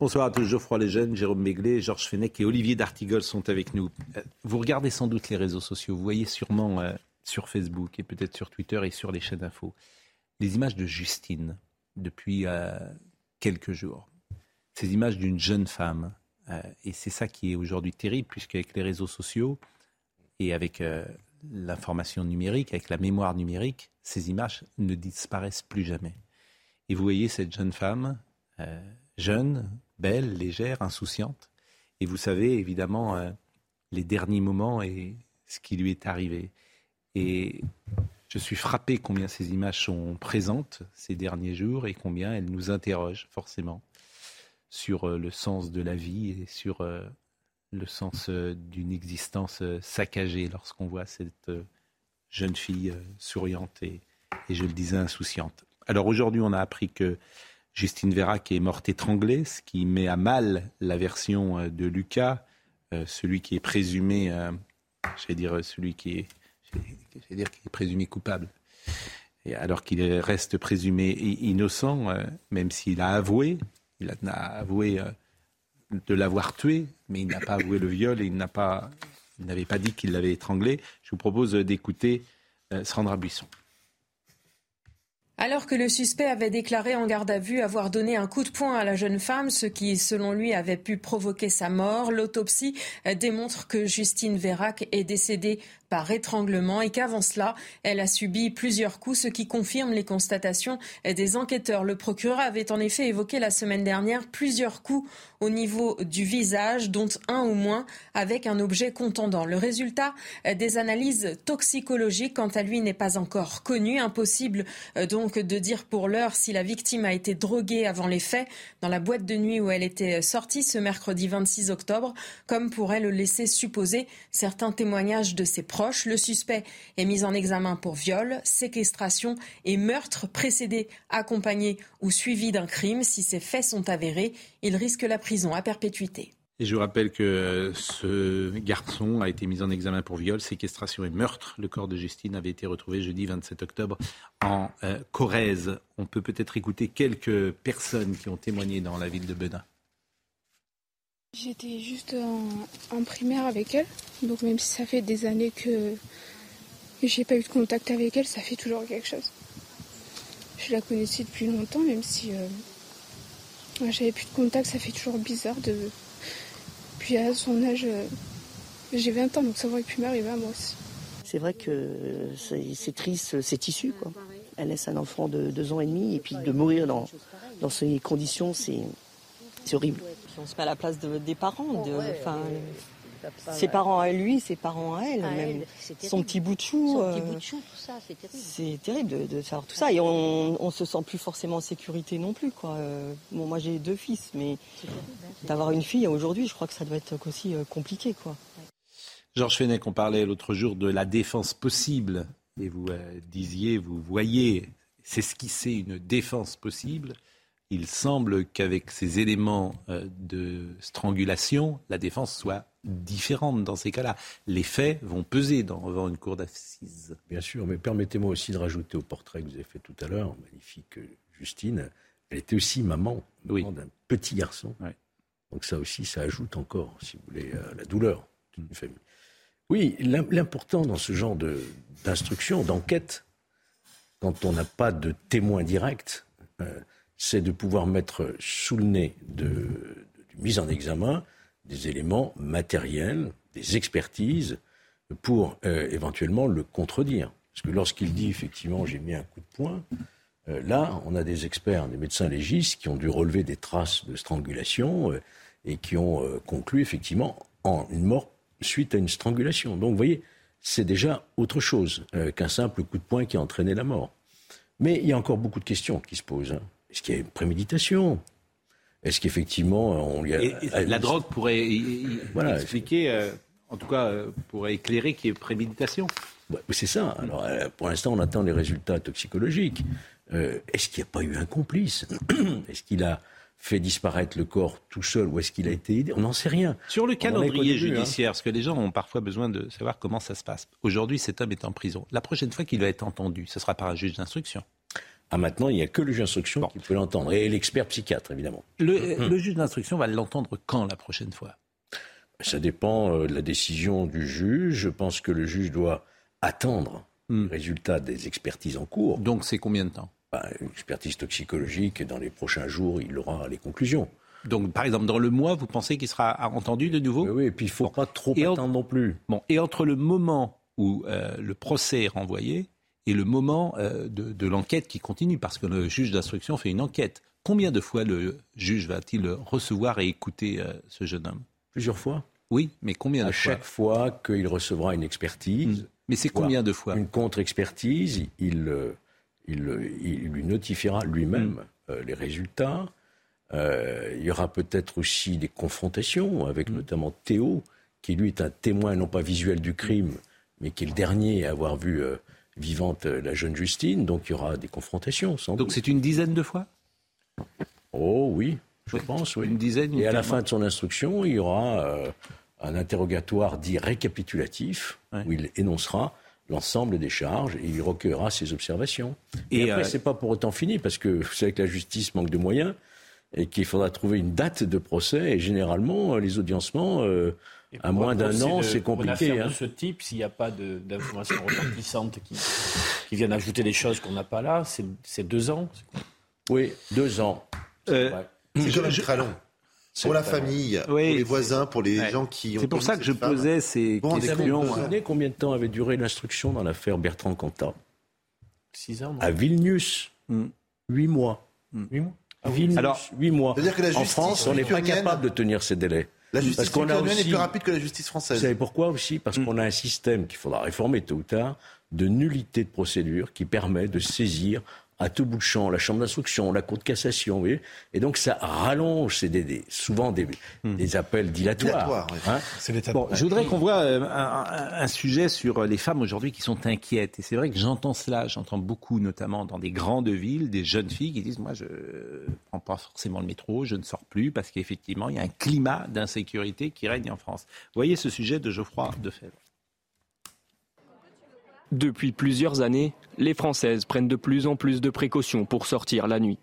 Bonsoir à tous, Geoffroy Lejeune, Jérôme Béglé, Georges Fenech et Olivier D'Artigol sont avec nous. Euh, Vous regardez sans doute les réseaux sociaux, vous voyez sûrement euh, sur Facebook et peut-être sur Twitter et sur les chaînes d'infos les images de Justine depuis euh, quelques jours. Ces images d'une jeune femme. Et c'est ça qui est aujourd'hui terrible, puisqu'avec les réseaux sociaux et avec l'information numérique, avec la mémoire numérique, ces images ne disparaissent plus jamais. Et vous voyez cette jeune femme, jeune, belle, légère, insouciante. Et vous savez évidemment euh, les derniers moments et ce qui lui est arrivé. Et je suis frappé combien ces images sont présentes ces derniers jours et combien elles nous interrogent forcément sur euh, le sens de la vie et sur euh, le sens d'une existence saccagée lorsqu'on voit cette jeune fille souriante et, je le disais, insouciante. Alors aujourd'hui, on a appris que Justine Vérac est morte étranglée, ce qui met à mal la version euh, de Lucas, euh, celui qui est présumé, euh, j'allais dire celui qui est, j'allais dire qui est présumé coupable. Alors qu'il reste présumé innocent, même s'il a avoué, il a avoué de l'avoir tué, mais il n'a pas avoué le viol et il n'avait pas dit qu'il l'avait étranglé. Je vous propose d'écouter Sandra Buisson. Alors que le suspect avait déclaré en garde à vue avoir donné un coup de poing à la jeune femme, ce qui, selon lui, avait pu provoquer sa mort, l'autopsie démontre que Justine Vérac est décédée par étranglement et qu'avant cela, elle a subi plusieurs coups, ce qui confirme les constatations des enquêteurs. Le procureur avait en effet évoqué la semaine dernière plusieurs coups au niveau du visage, dont un ou moins avec un objet contendant. Le résultat des analyses toxicologiques, quant à lui, n'est pas encore connu. Impossible donc de dire pour l'heure si la victime a été droguée avant les faits dans la boîte de nuit où elle était sortie ce mercredi 26 octobre, comme pourrait le laisser supposer certains témoignages de ses proches. Le suspect est mis en examen pour viol, séquestration et meurtre précédé, accompagné ou suivi d'un crime. Si ces faits sont avérés, il risque la prison à perpétuité. Et je vous rappelle que ce garçon a été mis en examen pour viol, séquestration et meurtre. Le corps de Justine avait été retrouvé jeudi 27 octobre en euh, Corrèze. On peut peut-être écouter quelques personnes qui ont témoigné dans la ville de Bedin. J'étais juste en, primaire avec elle, donc même si ça fait des années que j'ai pas eu de contact avec elle, ça fait toujours quelque chose. Je la connaissais depuis longtemps, même si euh, j'avais plus de contact, ça fait toujours bizarre de. Puis à son âge, euh, j'ai 20 ans, donc ça aurait pu m'arriver à moi aussi. C'est vrai que c'est triste, c'est issu quoi. Elle laisse un enfant de deux ans et demi et puis de mourir dans, dans ces conditions, c'est horrible. On se met à la place de, des parents, de, enfin, ses parents à lui, ses parents à elle, à même elle son petit bout de chou. Son petit bout de chou, tout ça, c'est terrible. C'est terrible de, de, savoir tout ça et on, on se sent plus forcément en sécurité non plus quoi. Bon, moi j'ai deux fils, mais d'avoir une fille aujourd'hui, je crois que ça doit être aussi compliqué quoi. Georges Fenech, on parlait l'autre jour de la défense possible et vous euh, disiez, vous voyez, c'est ce qui c'est une défense possible il semble qu'avec ces éléments euh, de strangulation, la défense soit différente dans ces cas-là. Les faits vont peser devant une cour d'assises. Bien sûr, mais permettez-moi aussi de rajouter au portrait que vous avez fait tout à l'heure, magnifique Justine, elle était aussi maman, maman oui. d'un petit garçon. Oui. Donc ça aussi, ça ajoute encore, si vous voulez, à la douleur d'une famille. Oui, l'important dans ce genre d'instruction, d'enquête, quand on n'a pas de témoin direct, euh, c'est de pouvoir mettre sous le nez de, mise en examen des éléments matériels, des expertises, pour euh, éventuellement le contredire. Parce que lorsqu'il dit effectivement j'ai mis un coup de poing, euh, là on a des experts, des médecins légistes qui ont dû relever des traces de strangulation euh, et qui ont conclu effectivement en une mort suite à une strangulation. Donc vous voyez, c'est déjà autre chose qu'un simple coup de poing qui a entraîné la mort. Mais il y a encore beaucoup de questions qui se posent. Hein. Est-ce qu'il y a une préméditation? Est-ce qu'effectivement, on lui a. la drogue pourrait voilà. expliquer, euh, en tout cas, euh, pourrait éclairer qu'il y ait préméditation C'est ça. Alors, euh, pour l'instant, on attend les résultats toxicologiques. est-ce qu'il n'y a pas eu un complice? Est-ce qu'il a fait disparaître le corps tout seul ou est-ce qu'il a été aidé? On n'en sait rien. Sur le calendrier hein. judiciaire, parce que les gens ont parfois besoin de savoir comment ça se passe. Aujourd'hui, cet homme est en prison. La prochaine fois qu'il va être entendu, ce sera par un juge d'instruction. Ah, maintenant, il n'y a que le juge d'instruction qui peut l'entendre. Et l'expert psychiatre, évidemment. Le, hum. juge d'instruction va l'entendre quand la prochaine fois? Ça dépend euh, de la décision du juge. Je pense que le juge doit attendre hum. le résultat des expertises en cours. Donc, c'est combien de temps? Bah, Une expertise toxicologique, et dans les prochains jours, il aura les conclusions. Donc, par exemple, dans le mois, vous pensez qu'il sera entendu de nouveau? Oui, et puis il ne faut pas trop attendre non plus. Bon, et entre le moment où euh, le procès est renvoyé et le moment euh, de, l'enquête qui continue, parce que le juge d'instruction fait une enquête. Combien de fois le juge va-t-il recevoir et écouter euh, ce jeune homme? Plusieurs fois. Oui, mais combien de fois À chaque fois qu'il recevra une expertise. Hmm. Mais c'est combien de fois? Une contre-expertise, il, euh, il, lui notifiera lui-même hmm. les résultats. il y aura peut-être aussi des confrontations avec hmm. notamment Théo, qui lui est un témoin non pas visuel du crime, mais qui est le dernier à avoir vu vivante euh, la jeune Justine, donc il y aura des confrontations. Sans donc c'est une dizaine de fois? Oh oui, je pense, oui. Une dizaine. Et à la fin de son instruction, il y aura euh, un interrogatoire dit récapitulatif, où il énoncera l'ensemble des charges et il recueillera ses observations. Et, et après, euh, c'est pas pour autant fini, parce que vous savez que la justice manque de moyens et qu'il faudra trouver une date de procès. Et généralement, les audiencements à moins d'un an, c'est compliqué. Hein. de ce type, s'il n'y a pas d'informations retentissantes qui, qui, viennent ajouter des choses qu'on n'a pas là, c'est deux ans Oui, deux ans. Euh, c'est quand même très long. Pour la famille, pour les voisins, pour les gens qui ont. C'est pour ça que je posais ces questions. Vous savez combien de temps avait duré l'instruction dans l'affaire Bertrand Cantat Six ans. À Vilnius, hmm. huit mois. Huit mois. À Vilnius, Alors, huit mois. en France, on n'est pas capable de tenir ces délais. La justice ukrainienne est plus rapide que la justice française. Vous savez pourquoi aussi? Parce mm. qu'on a un système qu'il faudra réformer tôt ou tard de nullité de procédure qui permet de saisir à tout bout de champ, la chambre d'instruction, la cour de cassation, vous voyez Et donc ça rallonge, c'est des, souvent des, hmm. des, appels dilatoires. Hein bon, je voudrais qu'on voit euh, un, un, sujet sur les femmes aujourd'hui qui sont inquiètes. Et c'est vrai que j'entends cela, j'entends beaucoup, notamment dans des grandes villes, des jeunes filles qui disent, moi je prends pas forcément le métro, je ne sors plus, parce qu'effectivement, il y a un climat d'insécurité qui règne en France. Vous voyez ce sujet de Geoffroy Defebvre. Depuis plusieurs années, les Françaises prennent de plus en plus de précautions pour sortir la nuit.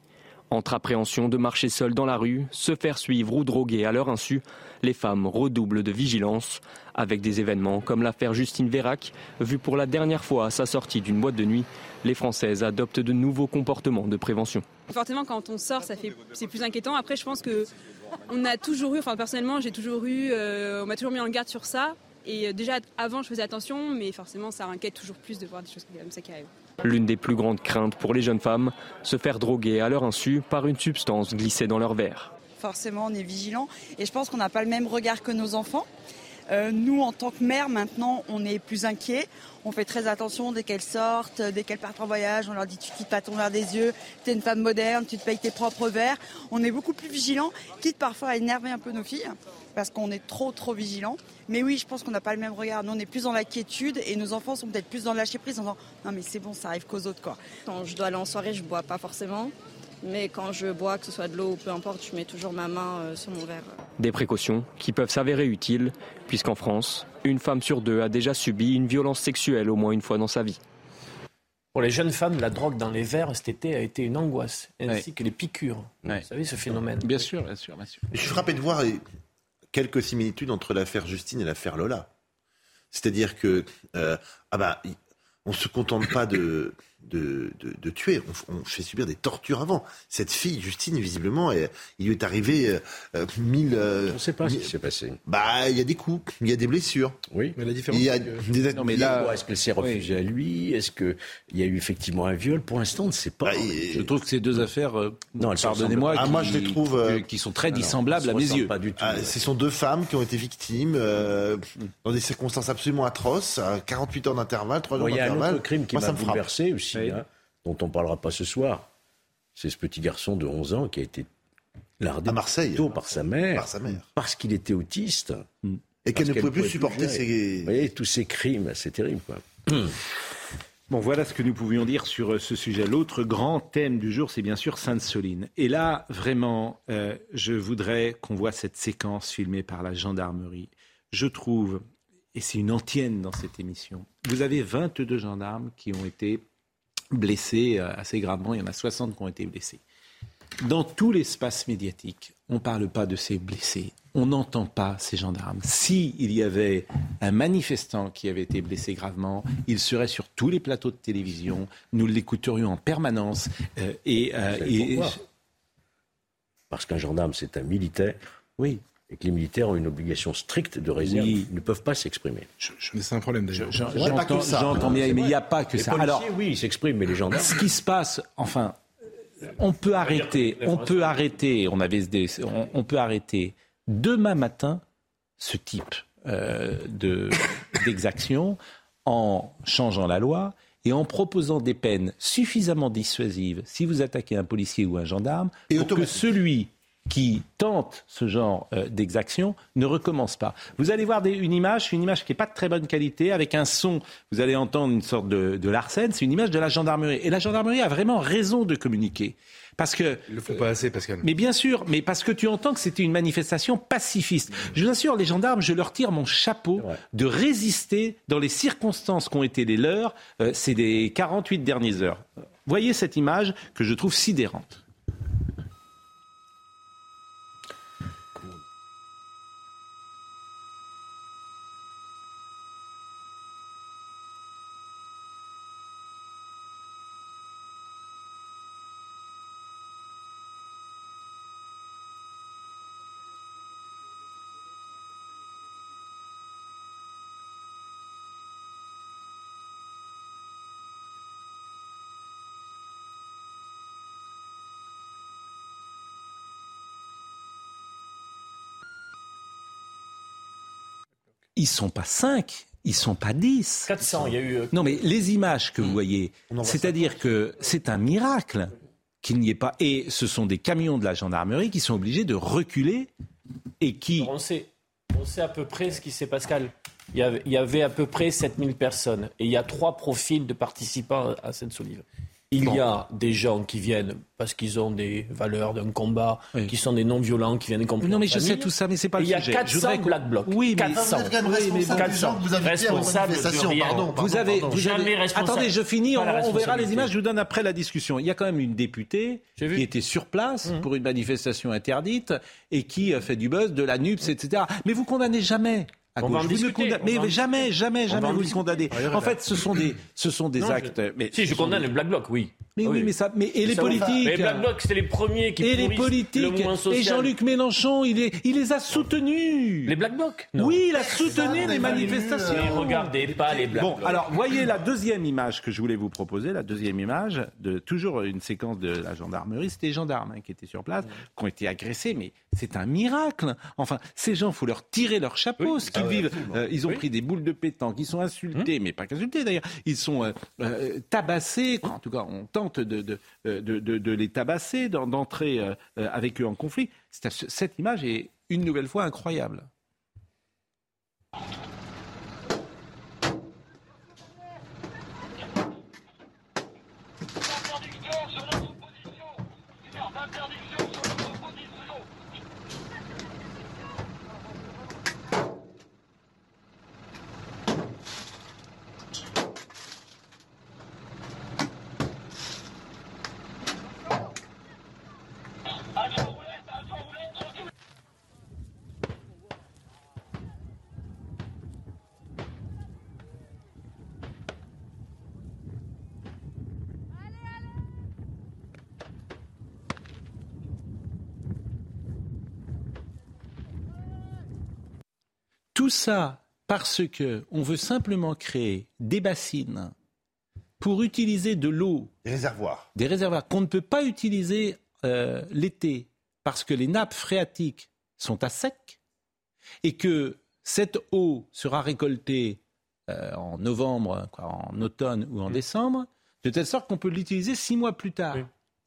Entre appréhension de marcher seule dans la rue, se faire suivre ou droguer à leur insu, les femmes redoublent de vigilance avec des événements comme l'affaire Justine Vérac, vue pour la dernière fois à sa sortie d'une boîte de nuit. Les Françaises adoptent de nouveaux comportements de prévention. Fortement, quand on sort, ça fait, c'est plus inquiétant. Après, je pense que on a toujours eu, enfin personnellement, j'ai toujours eu, euh, on m'a toujours mis en garde sur ça. Et euh, déjà, avant, je faisais attention, mais forcément, ça inquiète toujours plus de voir des choses comme ça qui arrivent. L'une des plus grandes craintes pour les jeunes femmes, se faire droguer à leur insu par une substance glissée dans leur verre. Forcément, on est vigilant et je pense qu'on n'a pas le même regard que nos enfants. Euh, nous, en tant que mère, maintenant, on est plus inquiets. On fait très attention dès qu'elles sortent, dès qu'elles partent en voyage. On leur dit tu quittes pas ton verre des yeux, tu es une femme moderne, tu te payes tes propres verres. On est beaucoup plus vigilants, quitte parfois à énerver un peu nos filles, parce qu'on est trop, trop vigilants. Mais oui, je pense qu'on n'a pas le même regard. Nous, on est plus dans la quiétude et nos enfants sont peut-être plus dans le lâcher prise en disant non, mais c'est bon, ça arrive qu'aux autres. Quoi. Quand je dois aller en soirée, je bois pas forcément. Mais quand je bois, que ce soit de l'eau ou peu importe, je mets toujours ma main euh, sur mon verre. Des précautions qui peuvent s'avérer utiles, puisqu'en France, une femme sur deux a déjà subi une violence sexuelle au moins une fois dans sa vie. Pour les jeunes femmes, la drogue dans les verres cet été a été une angoisse, ainsi que les piqûres. Vous savez ce phénomène Bien sûr, bien sûr, bien sûr. Je suis frappé de voir quelques similitudes entre l'affaire Justine et l'affaire Lola. C'est-à-dire que, euh, ah bah, on ne se contente pas de, de, de, tuer. On, fait subir des tortures avant. Cette fille, Justine, visiblement, il lui est arrivé euh, euh, mille. Euh, on ne sait pas ce qui s'est passé. Bah, il y a des coups, il y a des blessures. Oui, mais la différence. Il y a des... Non, mais là, est-ce qu'elle s'est réfugiée à lui? Est-ce qu'il y a eu effectivement un viol? Pour l'instant, on ne sait pas. Bah, je trouve que ces deux affaires, non, pardonnez-moi, ah, moi je les trouve qui sont très dissemblables à mes yeux. Pas du tout. Ah, ce sont deux femmes qui ont été victimes dans des circonstances absolument atroces, à 48 heures d'intervalle, 3 jours d'intervalle. Il y a un autre crime qui m'a bouleversé aussi. Dont on ne parlera pas ce soir, C'est ce petit garçon de 11 ans qui a été lardé À Marseille. tôt par sa mère, Par sa mère. parce qu'il était autiste. Et qu'elle ne pouvait plus supporter ses- Vous voyez, tous ces crimes, c'est terrible. Quoi. Bon, voilà ce que nous pouvions dire sur euh, ce sujet. L'autre grand thème du jour, c'est bien sûr Sainte-Soline. Et là, vraiment, euh, je voudrais qu'on voit cette séquence filmée par la gendarmerie. Je trouve, et c'est une antienne dans cette émission, vous avez 22 gendarmes qui ont été blessés euh, assez gravement. Il y en a 60 qui ont été blessés. Dans tout l'espace médiatique, on ne parle pas de ces blessés. On n'entend pas ces gendarmes. S'il y avait un manifestant qui avait été blessé gravement, il serait sur tous les plateaux de télévision. Nous l'écouterions en permanence. euh, et, euh, et- Parce qu'un gendarme, c'est un militaire. Oui. Et que les militaires ont une obligation stricte de réserve. Oui. Ils ne peuvent pas s'exprimer. Mais c'est un problème vrai. J'entends bien, mais il n'y a pas que Les ça. policiers, Alors, oui, ils s'expriment, mais les gendarmes. ce qui se passe, enfin, on peut arrêter, on peut arrêter, on avait, des- on, on peut arrêter demain matin ce type euh, de d'exaction en changeant la loi et en proposant des peines suffisamment dissuasives si vous attaquez un policier ou un gendarme pour que celui qui tente ce genre euh, d'exaction ne recommence pas. Vous allez voir des- une image, une image qui n'est pas de très bonne qualité, avec un son, vous allez entendre une sorte de, de Larsen, c'est une image de la gendarmerie. Et la gendarmerie a vraiment raison de communiquer. Parce que. Ils le font pas assez, Pascal. Mais bien sûr, mais parce que tu entends que c'était une manifestation pacifiste. Je vous assure, les gendarmes, je leur tire mon chapeau de résister dans les circonstances qui ont été les leurs euh, ces des 48 dernières heures. Voyez cette image que je trouve sidérante. Ils sont pas 5, ils sont pas 10. 400, il y a eu. euh, Non, mais les images que vous voyez, c'est-à-dire que c'est un miracle qu'il n'y ait pas. Et ce sont des camions de la gendarmerie qui sont obligés de reculer et qui. On sait, on sait à peu près ce qui s'est Pascal. Il y, avait, il y avait à peu près 7000 personnes et il y a trois profils de participants à cette solive. Il Bon. y a des gens qui viennent parce qu'ils ont des valeurs d'un combat, qui sont des non-violents, qui viennent comprendre. Non, mais je sais tout ça, mais c'est pas Et le Il y a sujet. 400 Je voudrais qu'on- Black Blocs. Oui, mais- 400. Vous êtes quand même responsable des gens que vous de rien. pardon, avez, vous Jamais avez- responsable. Attendez, je finis, on, verra les images, je vous donne après la discussion. Il y a quand même une députée qui était sur place Mmh. pour une manifestation interdite et qui a fait du buzz, de la NUPS, etc. Mais vous condamnez jamais. À On va gauche. en Vous ne discuter, condamnez- on mais va jamais, discuter. jamais, On jamais vous le discuter. condamnez. Ouais, En fait, ce sont des, ce sont des Non, je- actes. Mais Si, je condamne des- les Black Blocs, oui. Mais Ah oui, mais ça, mais et les ça, politiques. Mais les Black Blocs, c'était les premiers qui et les politiques. le moins social. Et Jean-Luc Mélenchon, il, est, il les a soutenus. Les Black Blocs? Oui, il a soutenu les manifestations. Mais regardez pas les Black Bon, Blocs. alors voyez la deuxième image que je voulais vous proposer, la deuxième image de toujours une séquence de la gendarmerie. C'était les gendarmes hein, qui étaient sur place, qui ont été agressés, mais c'est un miracle. Enfin, ces gens, faut leur tirer leur chapeau, ce qu'ils Ah vivent. Euh, ils ont Oui. pris des boules de pétanque, ils sont insultés, mais pas qu'insultés d'ailleurs. Ils sont euh, euh, tabassés. En tout cas, on tente de, de, de, de- de les tabasser, d'en- d'entrer avec eux en conflit. Cette image est une nouvelle fois incroyable. Tout ça parce que on veut simplement créer des bassines pour utiliser de l'eau. Des réservoirs. Des réservoirs qu'on ne peut pas utiliser euh, l'été parce que les nappes phréatiques sont à sec et que cette eau sera récoltée euh, en novembre, quoi, en automne ou en décembre, de telle sorte qu'on peut l'utiliser six mois plus tard.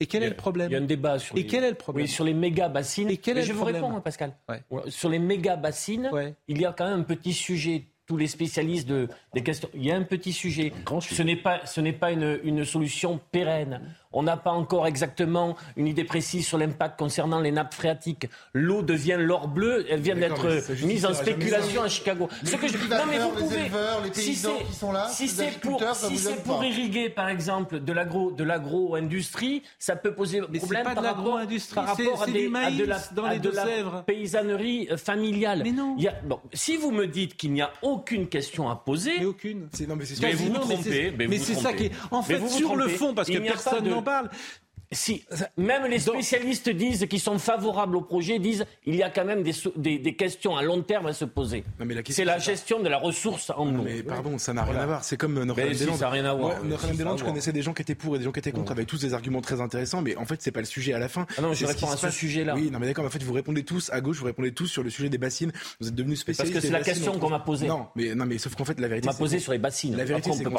Et quel est le problème Il y a un débat sur Et les, quel est le problème oui, sur les méga bassines. Et quel Mais est je le vous problème réponds, Pascal. Ouais. Sur les méga bassines, il y a quand même un petit sujet. Tous les spécialistes de, des questions. Il y a un petit sujet. Ce n'est pas, ce n'est pas une, une solution pérenne. On n'a pas encore exactement une idée précise sur l'impact concernant les nappes phréatiques. L'eau devient l'or bleu. Elle vient mais d'être mise en spéculation à Chicago. Les Ce que je- non, mais vous les pouvez. éleveurs, les si paysans qui sont là, si les c'est pour, agriculteurs, ça si c'est pour irriguer, par exemple, de l'agro, de l'agro-industrie, ça peut poser c'est problème pas de par rapport, l'agro-industrie, rapport à, des- du à de la, maïs dans à les de la paysannerie euh, familiale. Mais non. bon, si vous me dites qu'il n'y a aucune question à poser, mais aucune. non, mais mais vous vous mais trompez. mais mais c'est ça qui est- en Mais fait, sur le fond, parce que Il a personne parle. Si même les spécialistes disent qu'ils sont favorables au projet, disent il y a quand même des, so- des, des questions à long terme à se poser. C'est question, la pas- gestion de la ressource en eau. Mais pardon, ça n'a rien Voilà. à voir. C'est comme euh, si, Notre-Dame-des-Landes. rien à voir. Si, je connaissais des gens qui étaient pour et des gens qui étaient contre, avec tous des arguments très intéressants, mais en fait, c'est pas le sujet à la fin. Ah non, je réponds qui à ce sujet-là. Oui, non, mais d'accord, mais en fait, vous répondez tous à gauche, vous répondez tous sur le sujet des bassines. Vous êtes devenus parce spécialistes. que c'est la question on qu'on m'a posée. Non, mais, non, mais sauf qu'en fait, la vérité. m'a c'est posé qu'on- sur les bassines. La vérité, on c'est qu'on.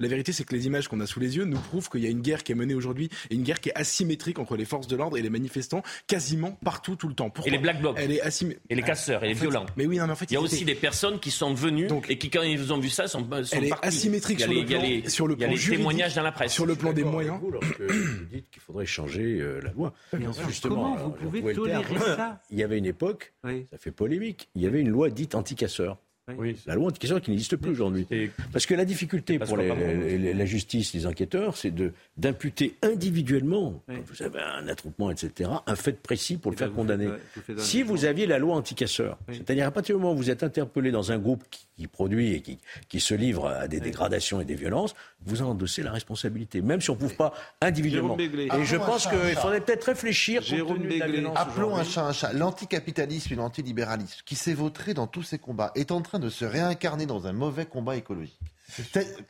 La vérité, que les images qu'on a sous les yeux nous prouvent qu'il y a une guerre qui est menée aujourd'hui et une guerre qui est asymétrique entre les forces de l'ordre et les manifestants quasiment partout, tout le temps. Pourquoi Et les black blocs. Elle est asymétrique. Et les casseurs, et les En fait- violents. Mais oui, non, mais en fait, il y a aussi des personnes qui sont venues et qui, quand ils ont vu ça, sont, sont Elle est asymétrique il y a sur les, le il y a plan- les- sur le plan les juridique, témoignages dans la presse. sur le plan des moyens. Vous, lorsque vous dites qu'il faudrait changer euh, la loi. Mais enfin, Justement, alors, vous pouvez tolérer ça Il y avait une époque, Oui. ça fait polémique, il y avait une loi dite anti-casseur. Oui. La loi anti-casseur qui n'existe plus aujourd'hui. Parce que la difficulté pour les- les- la justice, les enquêteurs, c'est de d'imputer individuellement, quand vous avez un attroupement, etc., un fait précis pour le faire condamner. ouais, vous faites un Si vous aviez la loi anti-casseur, c'est-à-dire à partir du moment où vous êtes interpellé dans un groupe qui, qui produit et qui, qui se livre à des dégradations et des violences, vous en endossez la responsabilité, même si on ne prouve pas individuellement. Jérôme Béglé. Et je Appelons pense qu'il faudrait peut-être réfléchir Jérôme Appelons un chat un chat. L'anticapitalisme et l'antilibéralisme, qui s'est vautré dans tous ces combats, est en train de se réincarner dans un mauvais combat écologique.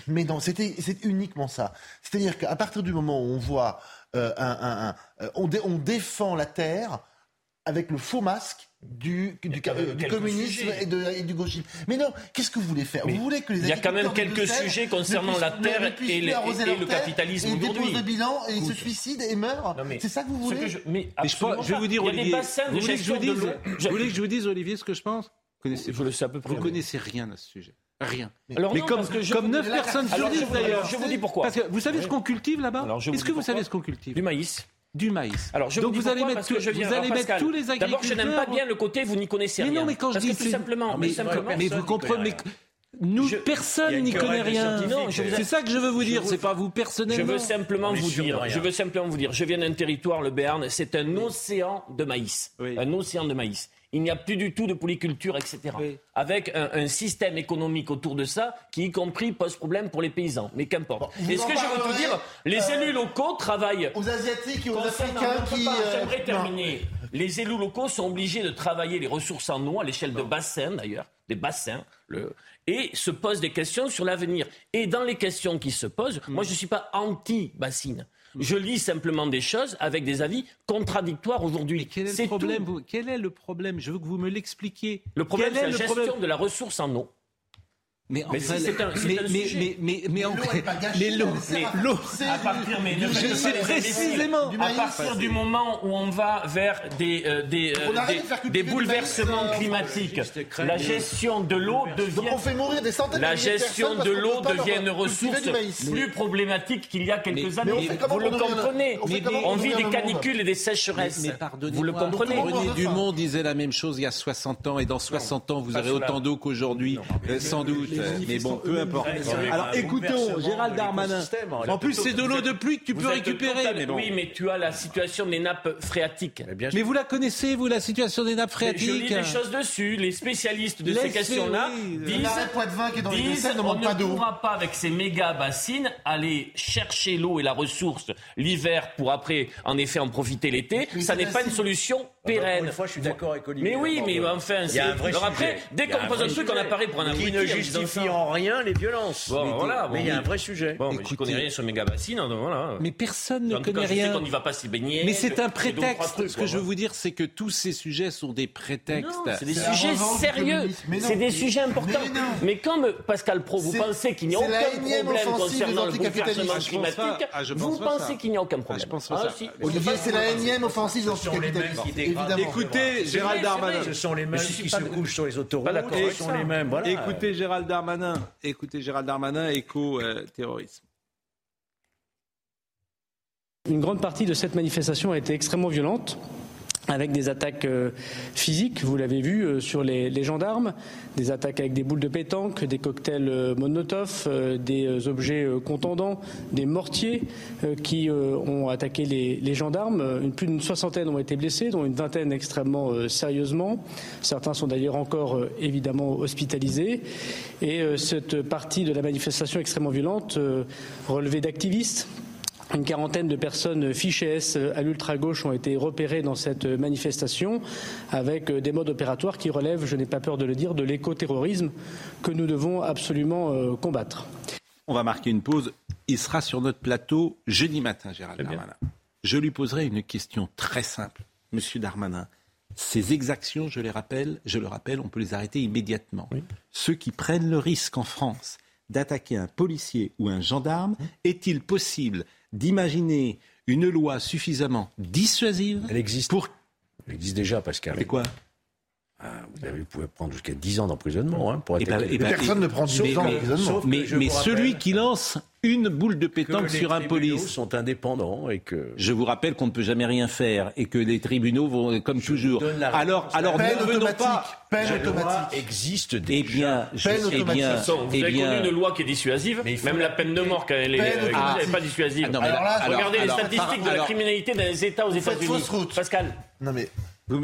Mais non, c'était c'est uniquement ça. C'est-à-dire qu'à partir du moment où on voit euh, un, un- un- euh, on, dé- on défend la terre avec le faux masque du, du, euh, communisme et, de- et du gauchisme. Mais non, qu'est-ce que vous voulez faire? Mais Vous voulez que les il y a quand même quelques sujets ne concernant la ne terre et le- et capitalisme aujourd'hui. déposent le bilan et Écoute. se suicident et meurent. C'est ça que vous voulez que je- mais Mais je, absolument je vais vous dire, Olivier, vous voulez que je vous dise, vous voulez que je vous dise, Olivier, ce que je pense? Vous connaissez, Je le sais à peu près. Vous connaissez rien à ce sujet. Rien. Alors mais non, comme, parce que je comme vous- 9 personnes sur Alors, je 10 vous- d'ailleurs. je vous dis pourquoi. Parce que vous savez ce qu'on cultive là-bas? Est-ce que vous savez ce qu'on cultive? Du maïs. Du maïs. Alors, je Donc vous, allez mettre, tout- je viens- vous allez mettre tous les agriculteurs. D'abord, je n'aime pas bien le côté vous n'y connaissez Mais rien. non, mais quand je dis que tout simplement, Non, tout mais, simplement, mais vous comprenez, mais nous, Je- personne n'y connaît rien. je C'est ça que je veux vous je dire. C'est pas vous Je personnellement. veux simplement vous dire, je veux simplement vous dire, je viens d'un territoire, le Béarn, c'est un océan de maïs, Oui. un océan de maïs. Il n'y a plus du tout de polyculture, etc. Oui. Avec un, un système économique autour de ça, qui y compris pose problème pour les paysans. Mais qu'importe. vous Et ce en que je veux vous parlerez, dire, les euh, élus locaux travaillent. Aux Asiatiques et aux Africains qui. euh, J'aimerais non. Les élus locaux sont obligés de travailler les ressources en eau à l'échelle de bassins d'ailleurs, des bassins, le- et se posent des questions sur l'avenir. Et dans les questions qui se posent, moi je ne suis pas anti-bassine. Je lis simplement des choses avec des avis contradictoires aujourd'hui. Quel est le problème tout. vous- Quel est le problème? Je veux que vous me l'expliquiez. Le problème, c'est est la gestion problème? de la ressource en eau. Mais, Mais enfin, si, c'est un- c'est mais, un mais, sujet. mais, mais, mais en gâchée, mais l'eau, l'eau, À partir, mais ne c'est les précisément. à partir du moment où on va vers des, euh, des, euh, des- bouleversements maïs, euh, climatiques, la gestion de l'eau Donc devient on fait mourir des centaines de La de gestion de l'eau devient une ressource plus problématique qu'il y a quelques années. fait Vous le comprenez. on fait vit des canicules et des sécheresses. Vous le comprenez. René on Dumont disait la même chose il y a 60 ans, et dans 60 ans, vous aurez autant d'eau qu'aujourd'hui, euh, sans doute. Mais bon, peu importe. Alors écoutons Gérald Darmanin. En plus, c'est de l'eau de pluie que tu peux récupérer. total- Mais bon. Oui, mais tu as la situation des nappes phréatiques. Mais bien sûr. Mais vous la connaissez, vous, la situation des nappes Mais Je lis phréatiques des choses dessus. Les spécialistes de ces questions-là oui, disent, L'arrêt Poitevin qui est dans les disent Deux-Sèvres ne on ne pourra pas avec ces méga bassines aller chercher l'eau et la ressource l'hiver pour après en effet en profiter l'été. Ça n'est pas une solution Encore pérenne. une fois, je suis d'accord avec Olivier. Mais oui, mais enfin, c'est- a un vrai alors après, dès qu'on pose un truc, on apparaît pour un abruti justifie en rien les violences. Bon, mais voilà, mais bon, il y a un vrai sujet. Bon, mais je connais rien sur méga bassines, hein, voilà. Mais personne ne connaît rien. qu'on n'y va pas s'y baigner. Mais c'est un prétexte. trucs, Ce que je veux vous dire, c'est que tous ces sujets sont des prétextes. C'est des sujets sérieux. Mais. C'est des sujets importants. Mais. Mais comme Pascal Pro, vous C'est- pensez qu'il n'y a aucun énième problème concernant le bouleversement Ah, climatique, Ah, vous pensez qu'il n'y a aucun Ah, problème. je pense pas Ah, ça. si. Olivier, c'est la énième offensive. Évidemment. Écoutez, Gérald Darmanin. Ce sont les mêmes Mais qui se couchent sur les autoroutes. Ce sont les mêmes. Écoutez Gérald Darmanin. Écoutez Gérald Darmanin, éco-terrorisme. Une grande partie de cette manifestation a été extrêmement violente avec des attaques euh, physiques, vous l'avez vu, euh, sur les, gendarmes, des attaques avec des boules de pétanque, des cocktails euh, Molotov, euh, des objets contondants, des mortiers qui ont attaqué les, gendarmes. Plus d'une soixantaine ont été blessés, dont une vingtaine extrêmement sérieusement. Certains sont d'ailleurs encore évidemment hospitalisés. Et cette partie de la manifestation extrêmement violente relevée d'activistes une quarantaine de personnes fichées S à l'ultra-gauche ont été repérées dans cette manifestation avec des modes opératoires qui relèvent, je n'ai pas peur de le dire, de l'écoterrorisme que nous devons absolument euh, combattre. On va marquer une pause. Il sera sur notre plateau jeudi matin, Gérald bien. Darmanin. Je lui poserai une question très simple. Monsieur Darmanin, ces exactions, je les rappelle, je le rappelle, on peut les arrêter immédiatement. Ceux qui prennent le risque en France d'attaquer un policier ou un gendarme, est-il possible d'imaginer une loi suffisamment dissuasive Elle existe. pour... Elle existe déjà, Pascal. C'est quoi Ah, vous, avez, vous pouvez prendre jusqu'à 10 ans d'emprisonnement hein, pour Eh ben, eh ben, Personne ne prend 10 mais- ans d'emprisonnement. Mais, celui rappelle qui lance une boule de que pétanque les sur un tribunaux police, sont indépendants et que Je vous rappelle qu'on ne peut jamais rien faire et que les tribunaux vont comme toujours. donne la Alors, alors Peine ne venons automatique. pas. Peine la loi automatique. existe Eh déjà. bien, je, Peine eh automatique. bien, façon, vous eh avez bien- connu une loi qui est dissuasive, Mais même la peine de mort quand elle est, Peine euh, automatique. elle n'est pas dissuasive. Ah non, mais Alors là, alors- Regardez alors- les statistiques de la criminalité dans les États aux États-Unis. fausse route. Pascal, Non mais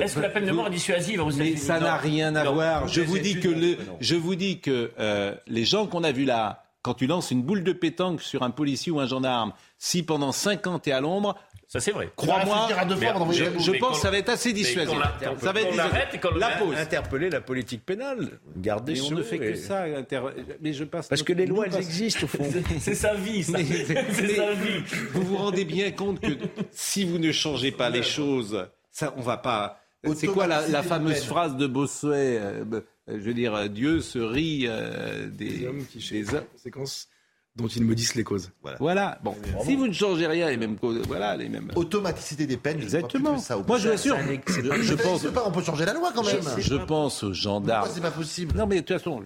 est-ce que la peine de vous- mort est dissuasive aux Mais ça n'a rien à Non. voir. Je Les vous dis études que le, montrent que non. je vous dis que euh, les gens qu'on a vus là, quand tu lances une boule de pétanque sur un policier ou un gendarme, si pendant 5 ans tu es à l'ombre, Ça c'est vrai. crois-moi, je, pense que ça va être assez dissuasif. Ça va être dissuasif. et le La pause. Interpeller la politique pénale, garder Mais on ne fait que ça. inter- Mais je passe. Parce que les lois, elles passe- existent au fond. C'est sa vie, ça. Mais- C'est mais- sa vie. Vous vous rendez bien compte que si vous ne changez pas les choses, ça, on va pas. C'est quoi la, fameuse phrase de Bossuet euh, Je veux dire, euh, Dieu se rit euh, des, Des hommes qui des les conséquences dont ils maudissent les causes. Voilà. Bon, si vous ne changez rien, les mêmes causes, voilà, les mêmes. automaticité des peines. Exactement. Je ne ça Moi, je vous assure, je, je pense, pas, on peut changer la loi quand même. je, je pense aux gendarmes. Pourquoi c'est pas possible Non, mais de toute façon,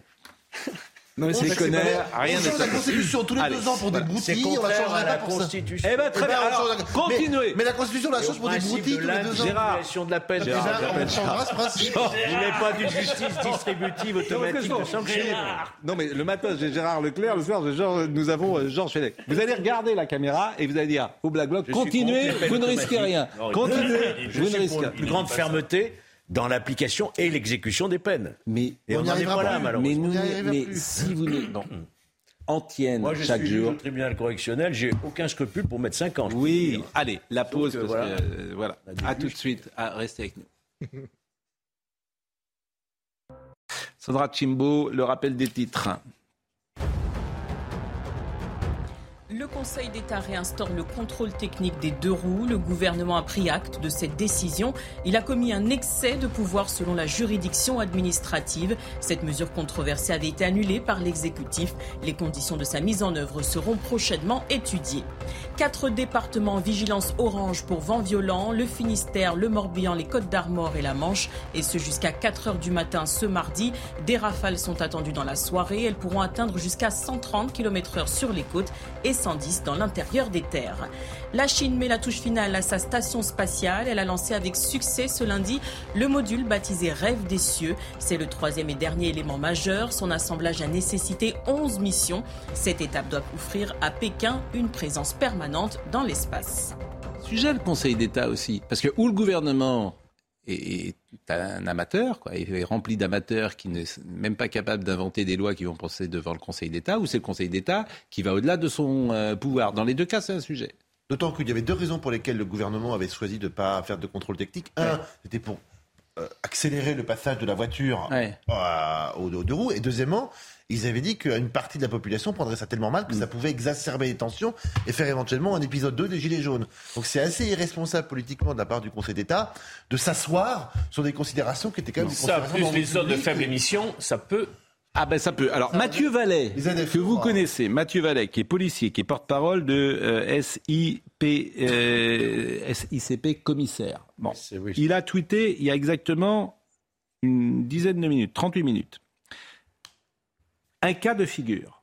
Non, mais on c'est les connaît, rien On change la Constitution tous les Allez, deux ans pour des voilà. C'est broutilles, on la contraire changerait à pas la pour ça. Constitution. Eh ben, très Eh ben, bien. on Alors, change la- continuez. Mais, mais la Constitution la change pour des principe broutilles de tous les deux ans. Gérard. de la peine. Ben, on changera ce principe. Vous n'avez pas d'une justice distributive automatique de. Non, mais le matin, j'ai Gérard Leclerc, le soir, j'ai Georges- nous avons euh, Georges Fenech. Vous allez regarder la caméra et vous allez dire au Black Bloc, Je suis continuez, contre les peines vous ne risquez automatiques. rien. Non, Continuez, Je vous ne suis risquez rien. plus grande fermeté dans l'application et l'exécution des peines. Mais, Et On n'en est arrivera pas là, mais, malheureusement. nous, n'y arrivera mais plus. si vous ne. Non. En tiennent Moi, je chaque suis jour. au tribunal correctionnel, j'ai aucun scrupule pour mettre 5 ans. Oui, allez, la pause, que, parce voilà. que, euh, voilà. Des À tout de suite, à, restez avec nous. Sandra Chimbo, le rappel des titres. Le Conseil d'État réinstaure le contrôle technique des deux roues. Le gouvernement a pris acte de cette décision. Il a commis un excès de pouvoir selon la juridiction administrative. Cette mesure controversée avait été annulée par l'exécutif. Les conditions de sa mise en œuvre seront prochainement étudiées. Quatre départements en vigilance orange pour vent violent, le Finistère, le Morbihan, les Côtes d'Armor et la Manche, et ce jusqu'à 4 heures du matin ce mardi. Des rafales sont attendues dans la soirée. Elles pourront atteindre jusqu'à 130 km heure sur les côtes et 110 dans l'intérieur des terres. La Chine met la touche finale à sa station spatiale. Elle a lancé avec succès ce lundi le module baptisé Rêve des cieux. C'est le troisième et dernier élément majeur. Son assemblage a nécessité 11 missions. Cette étape doit offrir à Pékin une présence permanente dans l'espace. Sujet le Conseil d'État aussi? Parce que où le gouvernement est, un amateur, quoi, est rempli d'amateurs qui n'est même pas capable d'inventer des lois qui vont passer devant le Conseil d'État, ou c'est le Conseil d'État qui va au-delà de son euh, pouvoir? Dans les deux cas, c'est un sujet. D'autant qu'il y avait deux raisons pour lesquelles le gouvernement avait choisi de ne pas faire de contrôle technique. Un, c'était pour euh, accélérer le passage de la voiture Ouais. à- aux, aux deux roues. Et deuxièmement, ils avaient dit qu'une partie de la population prendrait ça tellement mal que ça pouvait exacerber les tensions et faire éventuellement un épisode 2 des Gilets jaunes. Donc c'est assez irresponsable politiquement de la part du Conseil d'État de s'asseoir sur des considérations qui étaient quand même Ça, plus les zones de faible émission, ça peut Ah ben ça peut. Alors Mathieu Vallet, que vous connaissez, Mathieu Vallet, qui est policier, qui est porte-parole de euh, SIP, euh, SICP commissaire. Bon, il a tweeté il y a exactement une dizaine de minutes, 38 minutes, un cas de figure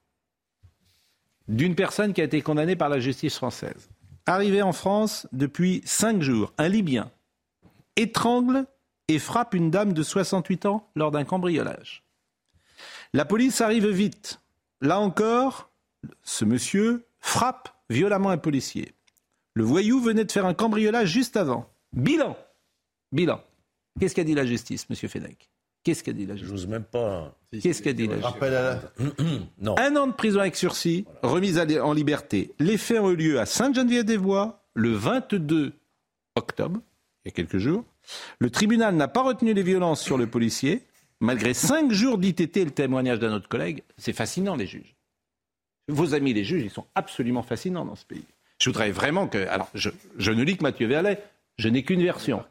d'une personne qui a été condamnée par la justice française. Arrivé en France depuis cinq jours, un Libyen étrangle et frappe une dame de 68 ans lors d'un cambriolage. La police arrive vite. Là encore, ce monsieur frappe violemment un policier. Le voyou venait de faire un cambriolage juste avant. Bilan. Bilan. Qu'est-ce qu'a dit la justice, monsieur Fenech? Qu'est-ce qu'a dit la justice? J'ose même pas. Qu'est-ce qu'a dit la justice? Rappel à la- Non. Un an de prison avec sursis, remise en liberté. Les faits ont eu lieu à Sainte-Geneviève-des-Bois le 22 octobre, il y a quelques jours. Le tribunal n'a pas retenu les violences sur le policier, malgré cinq jours d'ITT le témoignage d'un autre collègue. C'est fascinant, les juges. Vos amis, les juges, ils sont absolument fascinants dans ce pays. Je voudrais vraiment que. Alors, je, je ne lis que Mathieu Verlet, je n'ai qu'une version.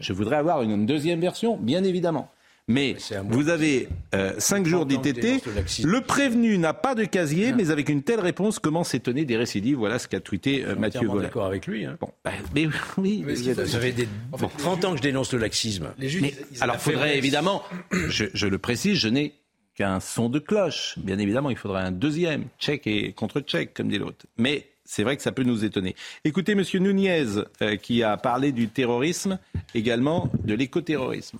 Je voudrais avoir une deuxième version, bien évidemment. Mais vous avez euh, cinq jours d'ITT. le prévenu n'a pas de casier, mais avec une telle réponse, comment s'étonner des récidives? Voilà ce qu'a tweeté euh, Mathieu entièrement Vollet. d'accord avec lui. hein. Bon, bah, mais oui, Mais vous êtes- ça fait des, Bon. 30 ans que je dénonce le laxisme? Mais, alors, faudrait évidemment, je, je le précise, je n'ai qu'un son de cloche. Bien évidemment, il faudrait un deuxième, check et contre-check, comme dit l'autre. Mais c'est vrai que ça peut nous étonner. Écoutez, M. Nunez, euh, qui a parlé du terrorisme, également de l'écoterrorisme.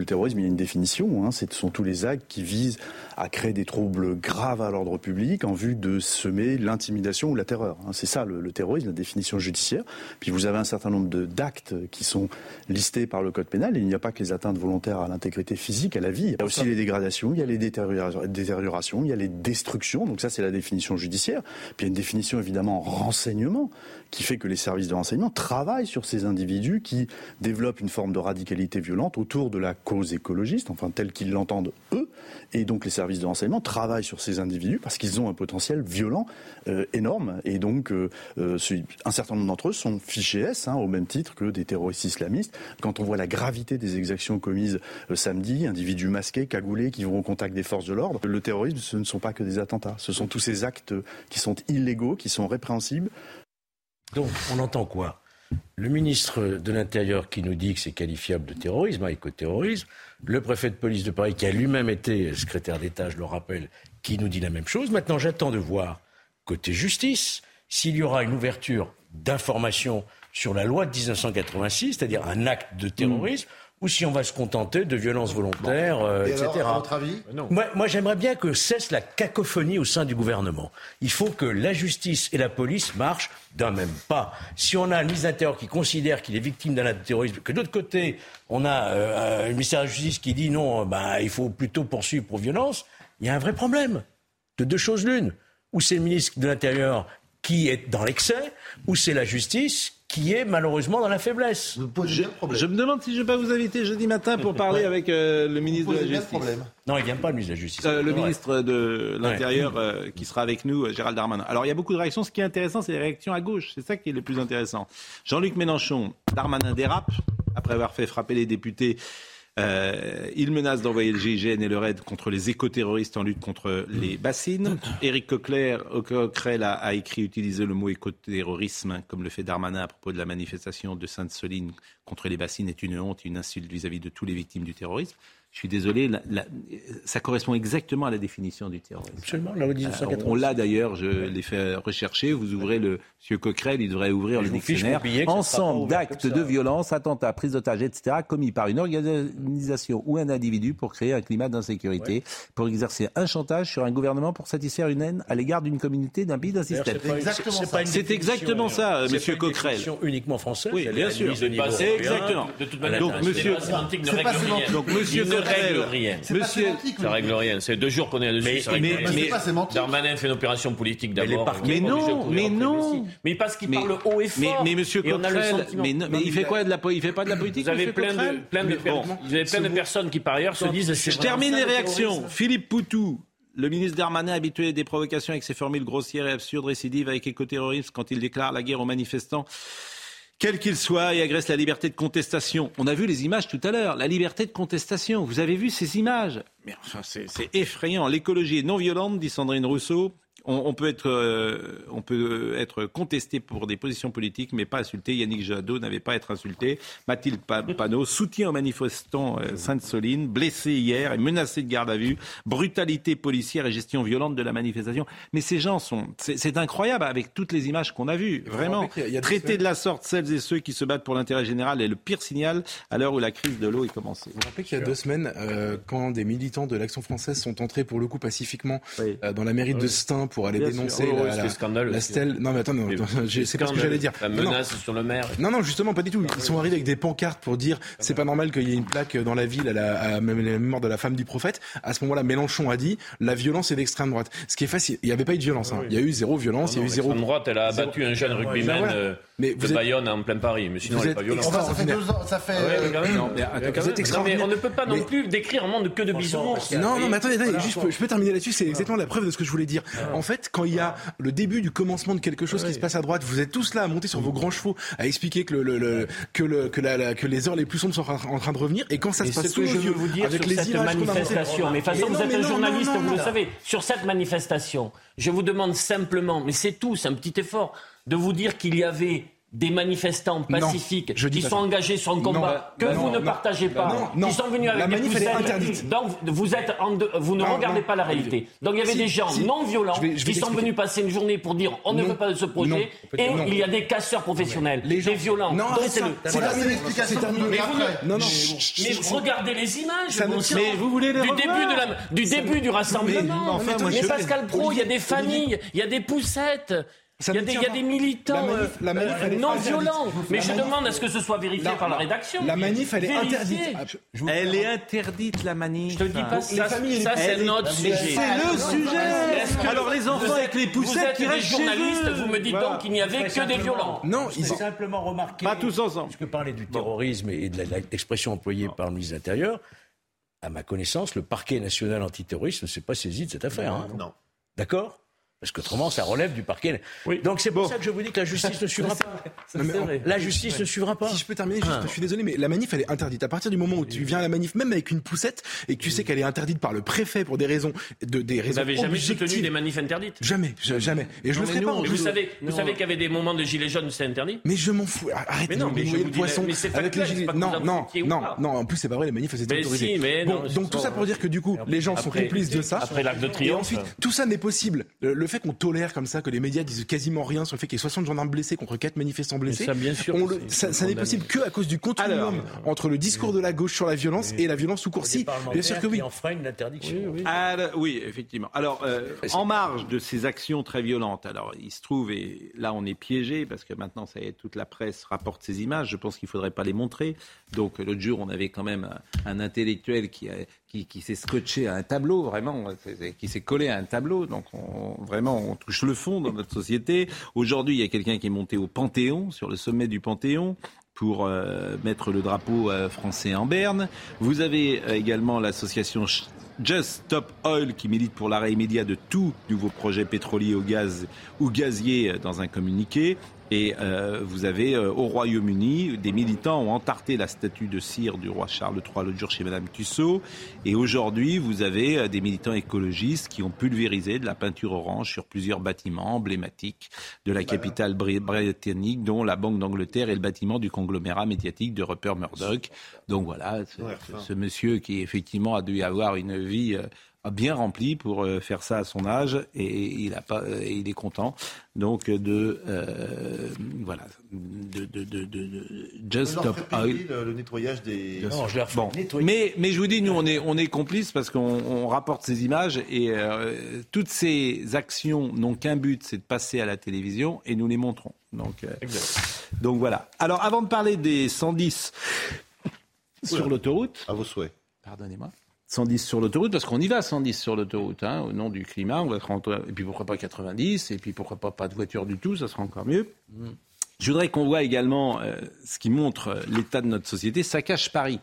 Le terrorisme, il y a une définition. Hein, ce sont tous les actes qui visent à créer des troubles graves à l'ordre public en vue de semer l'intimidation ou la terreur. hein. c'est ça le, le terrorisme, la définition judiciaire. Puis vous avez un certain nombre d'actes qui sont listés par le code pénal. Et il n'y a pas que les atteintes volontaires à l'intégrité physique, à la vie. Il y a aussi les dégradations, il y a les détériora- détériorations, il y a les destructions. Donc ça, c'est la définition judiciaire. Puis il y a une définition évidemment en renseignement qui fait que les services de renseignement travaillent sur ces individus qui développent une forme de radicalité violente autour de la cause écologiste, enfin telle qu'ils l'entendent eux. Et donc les services de renseignement travaillent sur ces individus parce qu'ils ont un potentiel violent euh, énorme. Et donc euh, euh, un certain nombre d'entre eux sont fichés S, hein, au même titre que des terroristes islamistes. Quand on voit la gravité des exactions commises euh, samedi, individus masqués, cagoulés, qui vont au contact des forces de l'ordre, le terrorisme, ce ne sont pas que des attentats. Ce sont tous ces actes qui sont illégaux, qui sont répréhensibles. Donc, on entend quoi? Le ministre de l'Intérieur qui nous dit que c'est qualifiable de terrorisme, hein, écoterrorisme. Le préfet de police de Paris, qui a lui-même été secrétaire d'État, je le rappelle, qui nous dit la même chose. Maintenant, j'attends de voir, côté justice, s'il y aura une ouverture d'information sur la loi de 1986, c'est-à-dire un acte de terrorisme, ou si on va se contenter de violences volontaires, euh, Et etc. alors, à votre avis Moi, moi, j'aimerais bien que cesse la cacophonie au sein du gouvernement. Il faut que la justice et la police marchent d'un même pas. Si on a un ministre de l'Intérieur qui considère qu'il est victime d'un acte de terrorisme, que de l'autre côté, on a euh, un ministère de la Justice qui dit non, ben, il faut plutôt poursuivre pour violence, il y a un vrai problème. De deux choses l'une. Ou c'est le ministre de l'Intérieur qui est dans l'excès, ou c'est la justice qui est malheureusement dans la faiblesse. Je, je me demande si je ne vais pas vous inviter jeudi matin pour parler avec euh, le ministre de la Justice. problème. Non, il vient pas, le ministre de la Justice. Euh, le vrai. ministre de l'Intérieur euh, qui sera avec nous, euh, Gérald Darmanin. Alors il y a beaucoup de réactions. Ce qui est intéressant, c'est les réactions à gauche. C'est ça qui est le plus intéressant. Jean-Luc Mélenchon, Darmanin dérape après avoir fait frapper les députés. Euh, il menace d'envoyer le GIGN et le RAID contre les écoterroristes en lutte contre les bassines. Éric Coquerel, a, écrit utiliser le mot écoterrorisme, comme le fait Darmanin à propos de la manifestation de Sainte-Soline contre les bassines, est une honte et une insulte vis-à-vis de tous les victimes du terrorisme. Je suis désolé, la- la- ça correspond exactement à la définition du terrorisme. Absolument, la loi de Euh, 1986. on l'a d'ailleurs, je l'ai fait rechercher. Vous ouvrez le Monsieur Coquerel, il devrait ouvrir le dictionnaire. Ensemble d'actes de violence, attentats, prise d'otages, etc., commis par une organisation ou un individu pour créer un climat d'insécurité, pour exercer un chantage sur un gouvernement pour satisfaire une haine à l'égard d'une communauté, d'un pays, d'un système. c'est Exactement ça. C'est exactement ça, Monsieur pas une Coquerel. uniquement française. Oui, bien sûr. c'est exactement. De toute Donc, manière, monsieur. Donc, monsieur Il ne règle rien. Monsieur, ça règle rien. C'est deux jours qu'on est là-dessus. Mais. Darmanin fait une opération politique d'abord. Mais non, mais non. Mais parce qu'il parle haut et Mais, fort. mais Monsieur Coquerel, mais, il fait quoi de la po- il fait pas de la politique Vous avez plein de, plein de, Mais per- bon. vous avez plein de personnes qui par ailleurs se disent. Je termine les le réactions. terrorisme. Philippe Poutou, le ministre Darmanin habitué des provocations avec ses formules grossières et absurdes récidive avec écoterrorisme quand il déclare la guerre aux manifestants. Quel qu'il soit, et agresse la liberté de contestation. On a vu les images tout à l'heure, la liberté de contestation. Vous avez vu ces images Mais enfin, c'est effrayant. L'écologie est non violente, dit Sandrine Rousseau. On, on peut être, euh, on peut être contesté pour des positions politiques, mais pas insulté. Yannick Jadot n'avait pas à être insulté. Mathilde Pa- Panot, soutien aux manifestants euh, Sainte-Soline, blessé hier et menacé de garde à vue, brutalité policière et gestion violente de la manifestation. Mais ces gens sont, c'est c'est incroyable avec toutes les images qu'on a vues. Vraiment, traiter de la sorte celles et ceux qui se battent pour l'intérêt général est le pire signal à l'heure où la crise de l'eau est commencée. Vous vous rappelez qu'il y a deux semaines, euh, quand des militants de l'Action française sont entrés pour le coup pacifiquement euh, dans la mairie de. Stein pour aller Bien dénoncer sûr. Oh, la, aussi. stèle. Non mais attends, non, c'est pas ce que j'allais dire. La Non, non. menace sur le maire. Non, non, justement, pas du tout. Ils sont arrivés avec des pancartes pour dire c'est pas normal qu'il y ait une plaque dans la ville à la, à même la mémoire de la femme du prophète. À ce moment-là, Mélenchon a dit la violence est d'extrême droite. Ce qui est facile. Il n'y avait pas eu de violence. hein. Il y a eu zéro violence. il y a eu zéro. L'extrême droite, elle a zéro- abattu un jeune rugbyman voilà. euh, Mais de êtes- Bayonne en plein Paris. Mais sinon, vous elle n'est pas violente. Ça fait deux ans, ça fait. Ah ouais, mais quand même. Non, mais Mais attends, quand vous êtes même. Non, mais extraordinaire. on ne peut pas non Mais- plus décrire un monde que de bisounours. Non, non, mais attendez, attendez, juste, je peux- je peux terminer là-dessus, c'est exactement la preuve de ce que je voulais dire. En fait, quand il y a le début du commencement de quelque chose qui se passe à droite, vous êtes tous là à monter sur vos grands chevaux, à expliquer que, le, le- le- que, le, que, la, la- que les heures les plus sombres sont en train de revenir, et quand ça Et se passe sous je veux vous dire avec sur les cette manifestation, mais de toute façon, vous êtes un journaliste, vous le savez. Sur cette manifestation, je vous demande simplement, mais c'est tout, c'est un petit effort, de vous dire qu'il y avait des manifestants pacifiques qui sont engagés sur un Non, combat bah, que bah vous non, ne non. partagez Bah pas, qui sont venus avec La des poussettes. Donc vous êtes en deux- vous ne regardez pas la réalité. Donc il y avait Si, des gens si. non violents Je vais- je vais qui sont venus passer une journée pour dire on ne veut pas de ce projet et il y a des casseurs professionnels, Les gens- des violents. Non, c'est ça. le- C'est voilà. terminé. C'est terminé. Mais regardez les images. Du début du rassemblement. Mais- Pascal Pro, il y a des familles, il y a des poussettes. Ça Il y, a des, tient il y a pas. des militants La manif- euh, manif, non violents. Mais La je manif- demande à ce que ce soit vérifié par la la- rédaction. La manif, elle est Vérifié. interdite. Elle est interdite la manif. Je te dis pas Les ça, les ça c'est notre sujet. c'est le sujet. Alors, les enfants vous avec êtes- les poussettes êtes qui des restent chez journalistes, eux. vous me dites Voilà. donc qu'il n'y avait que des violents. Non, Je ils voudrais simplement remarquer. Pas tous ensemble. Puisque parler du terrorisme et de l'expression employée par le ministre de l'Intérieur, à ma connaissance, le parquet national antiterroriste ne s'est pas saisi de cette affaire. hein. Non. D'accord? Parce qu'autrement, ça relève du parquet. Donc c'est pour ça que je vous dis que la justice ne suivra pas. Non, mais en- La justice ne suivra pas. Si je peux terminer, juste, je suis désolé, mais la manif, elle est interdite. À partir du moment où tu viens à la manif, même avec une poussette, et que tu sais qu'elle est interdite par le préfet pour des raisons, de, des Vous raisons n'avez jamais soutenu objectives. des manifs interdites Jamais, je- jamais. Et je Non, le ferai nous, pas. en Vous plus. savez, vous Non. savez qu'il y avait des moments de gilets jaunes, c'est interdit Mais je m'en fous. Arrête Mais de non, me mais vous dis- poisson mais c'est avec les gilets. vous Non, non, non, non. En plus, c'est pas vrai. Les manifs, Bon, non, donc tout ça pour dire que du coup, les gens sont complices de ça. après l'Arc de Et Triomphe. ensuite, tout ça n'est possible. Fait qu'on tolère comme ça, que les médias disent quasiment rien sur le fait qu'il y ait 60 gendarmes blessés contre 4 manifestants blessés, ça, bien sûr, on le- c'est- ça, ça n'est possible que à cause du continuum entre le discours de la gauche sur la violence et la violence sous coursier. Bien sûr que oui. Enfreignent l'interdiction. Alors, oui, effectivement. Alors, euh, en marge de ces actions très violentes, alors il se trouve, et là on est piégé, parce que maintenant ça y est, toute la presse rapporte ces images, je pense qu'il ne faudrait pas les montrer. Donc l'autre jour, on avait quand même un, un intellectuel qui, a- qui, qui s'est scotché à un tableau, vraiment, qui s'est collé à un tableau. Donc on- vraiment, on touche le fond dans notre société. Aujourd'hui, il y a quelqu'un qui est monté au Panthéon, sur le sommet du Panthéon pour euh, mettre le drapeau euh, français en berne. Vous avez euh, également l'association Just Stop Oil qui milite pour l'arrêt immédiat de tout nouveau projet pétrolier au gaz ou gazier euh, dans un communiqué. Et euh, vous avez euh, au Royaume-Uni, des militants ont entarté la statue de cire du roi Charles III l'autre jour chez Madame Tussaud. Et aujourd'hui, vous avez euh, des militants écologistes qui ont pulvérisé de la peinture orange sur plusieurs bâtiments emblématiques de la capitale bri- britannique, dont la Banque d'Angleterre et le bâtiment du conglomérat médiatique de Rupert Murdoch. Donc voilà, ce, ce monsieur qui effectivement a dû avoir une vie euh, bien remplie pour euh, faire ça à son âge et il a pas euh, et il est content donc de euh, voilà de, de, de, de- de Just Stop fait Oil. le, le nettoyage des. Non, je Bon. nettoyer. Mais, mais je vous dis, nous, on est, on est complices parce qu'on on rapporte ces images et euh, toutes ces actions n'ont qu'un but, c'est de passer à la télévision et nous les montrons. Donc, euh, donc voilà. Alors, avant de parler des 110 sur l'autoroute, À vos souhaits. pardonnez-moi. 110 sur l'autoroute, parce qu'on y va 110 sur l'autoroute, hein, au nom du climat, on va et puis pourquoi pas 90, et puis pourquoi pas pas de voiture du tout, ça sera encore mieux. Mm. Je voudrais qu'on voit également euh, ce qui montre euh, l'état de notre société, cache Paris.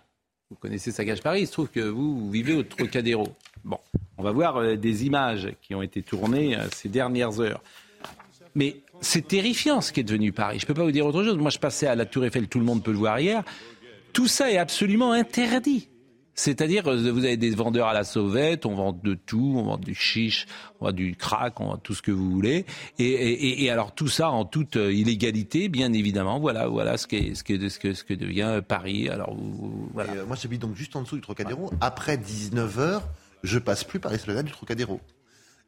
Vous connaissez cache Paris, il se trouve que vous, vous vivez au Trocadéro. Bon, on va voir euh, des images qui ont été tournées ces dernières heures. Mais c'est terrifiant ce qui est devenu Paris. Je ne peux pas vous dire autre chose. Moi, je passais à la Tour Eiffel, tout le monde peut le voir hier. Tout ça est absolument interdit. C'est-à-dire, vous avez des vendeurs à la sauvette, on vend de tout, on vend du chiche, on vend du crack, on vend tout ce que vous voulez. Et, alors tout ça en toute euh, illégalité, bien évidemment. Voilà, voilà ce, ce, que, ce, que, ce que devient Paris. Alors, voilà. Euh, moi, j'habite donc juste en dessous du Trocadéro. Après 19 h je passe plus par les du Trocadéro.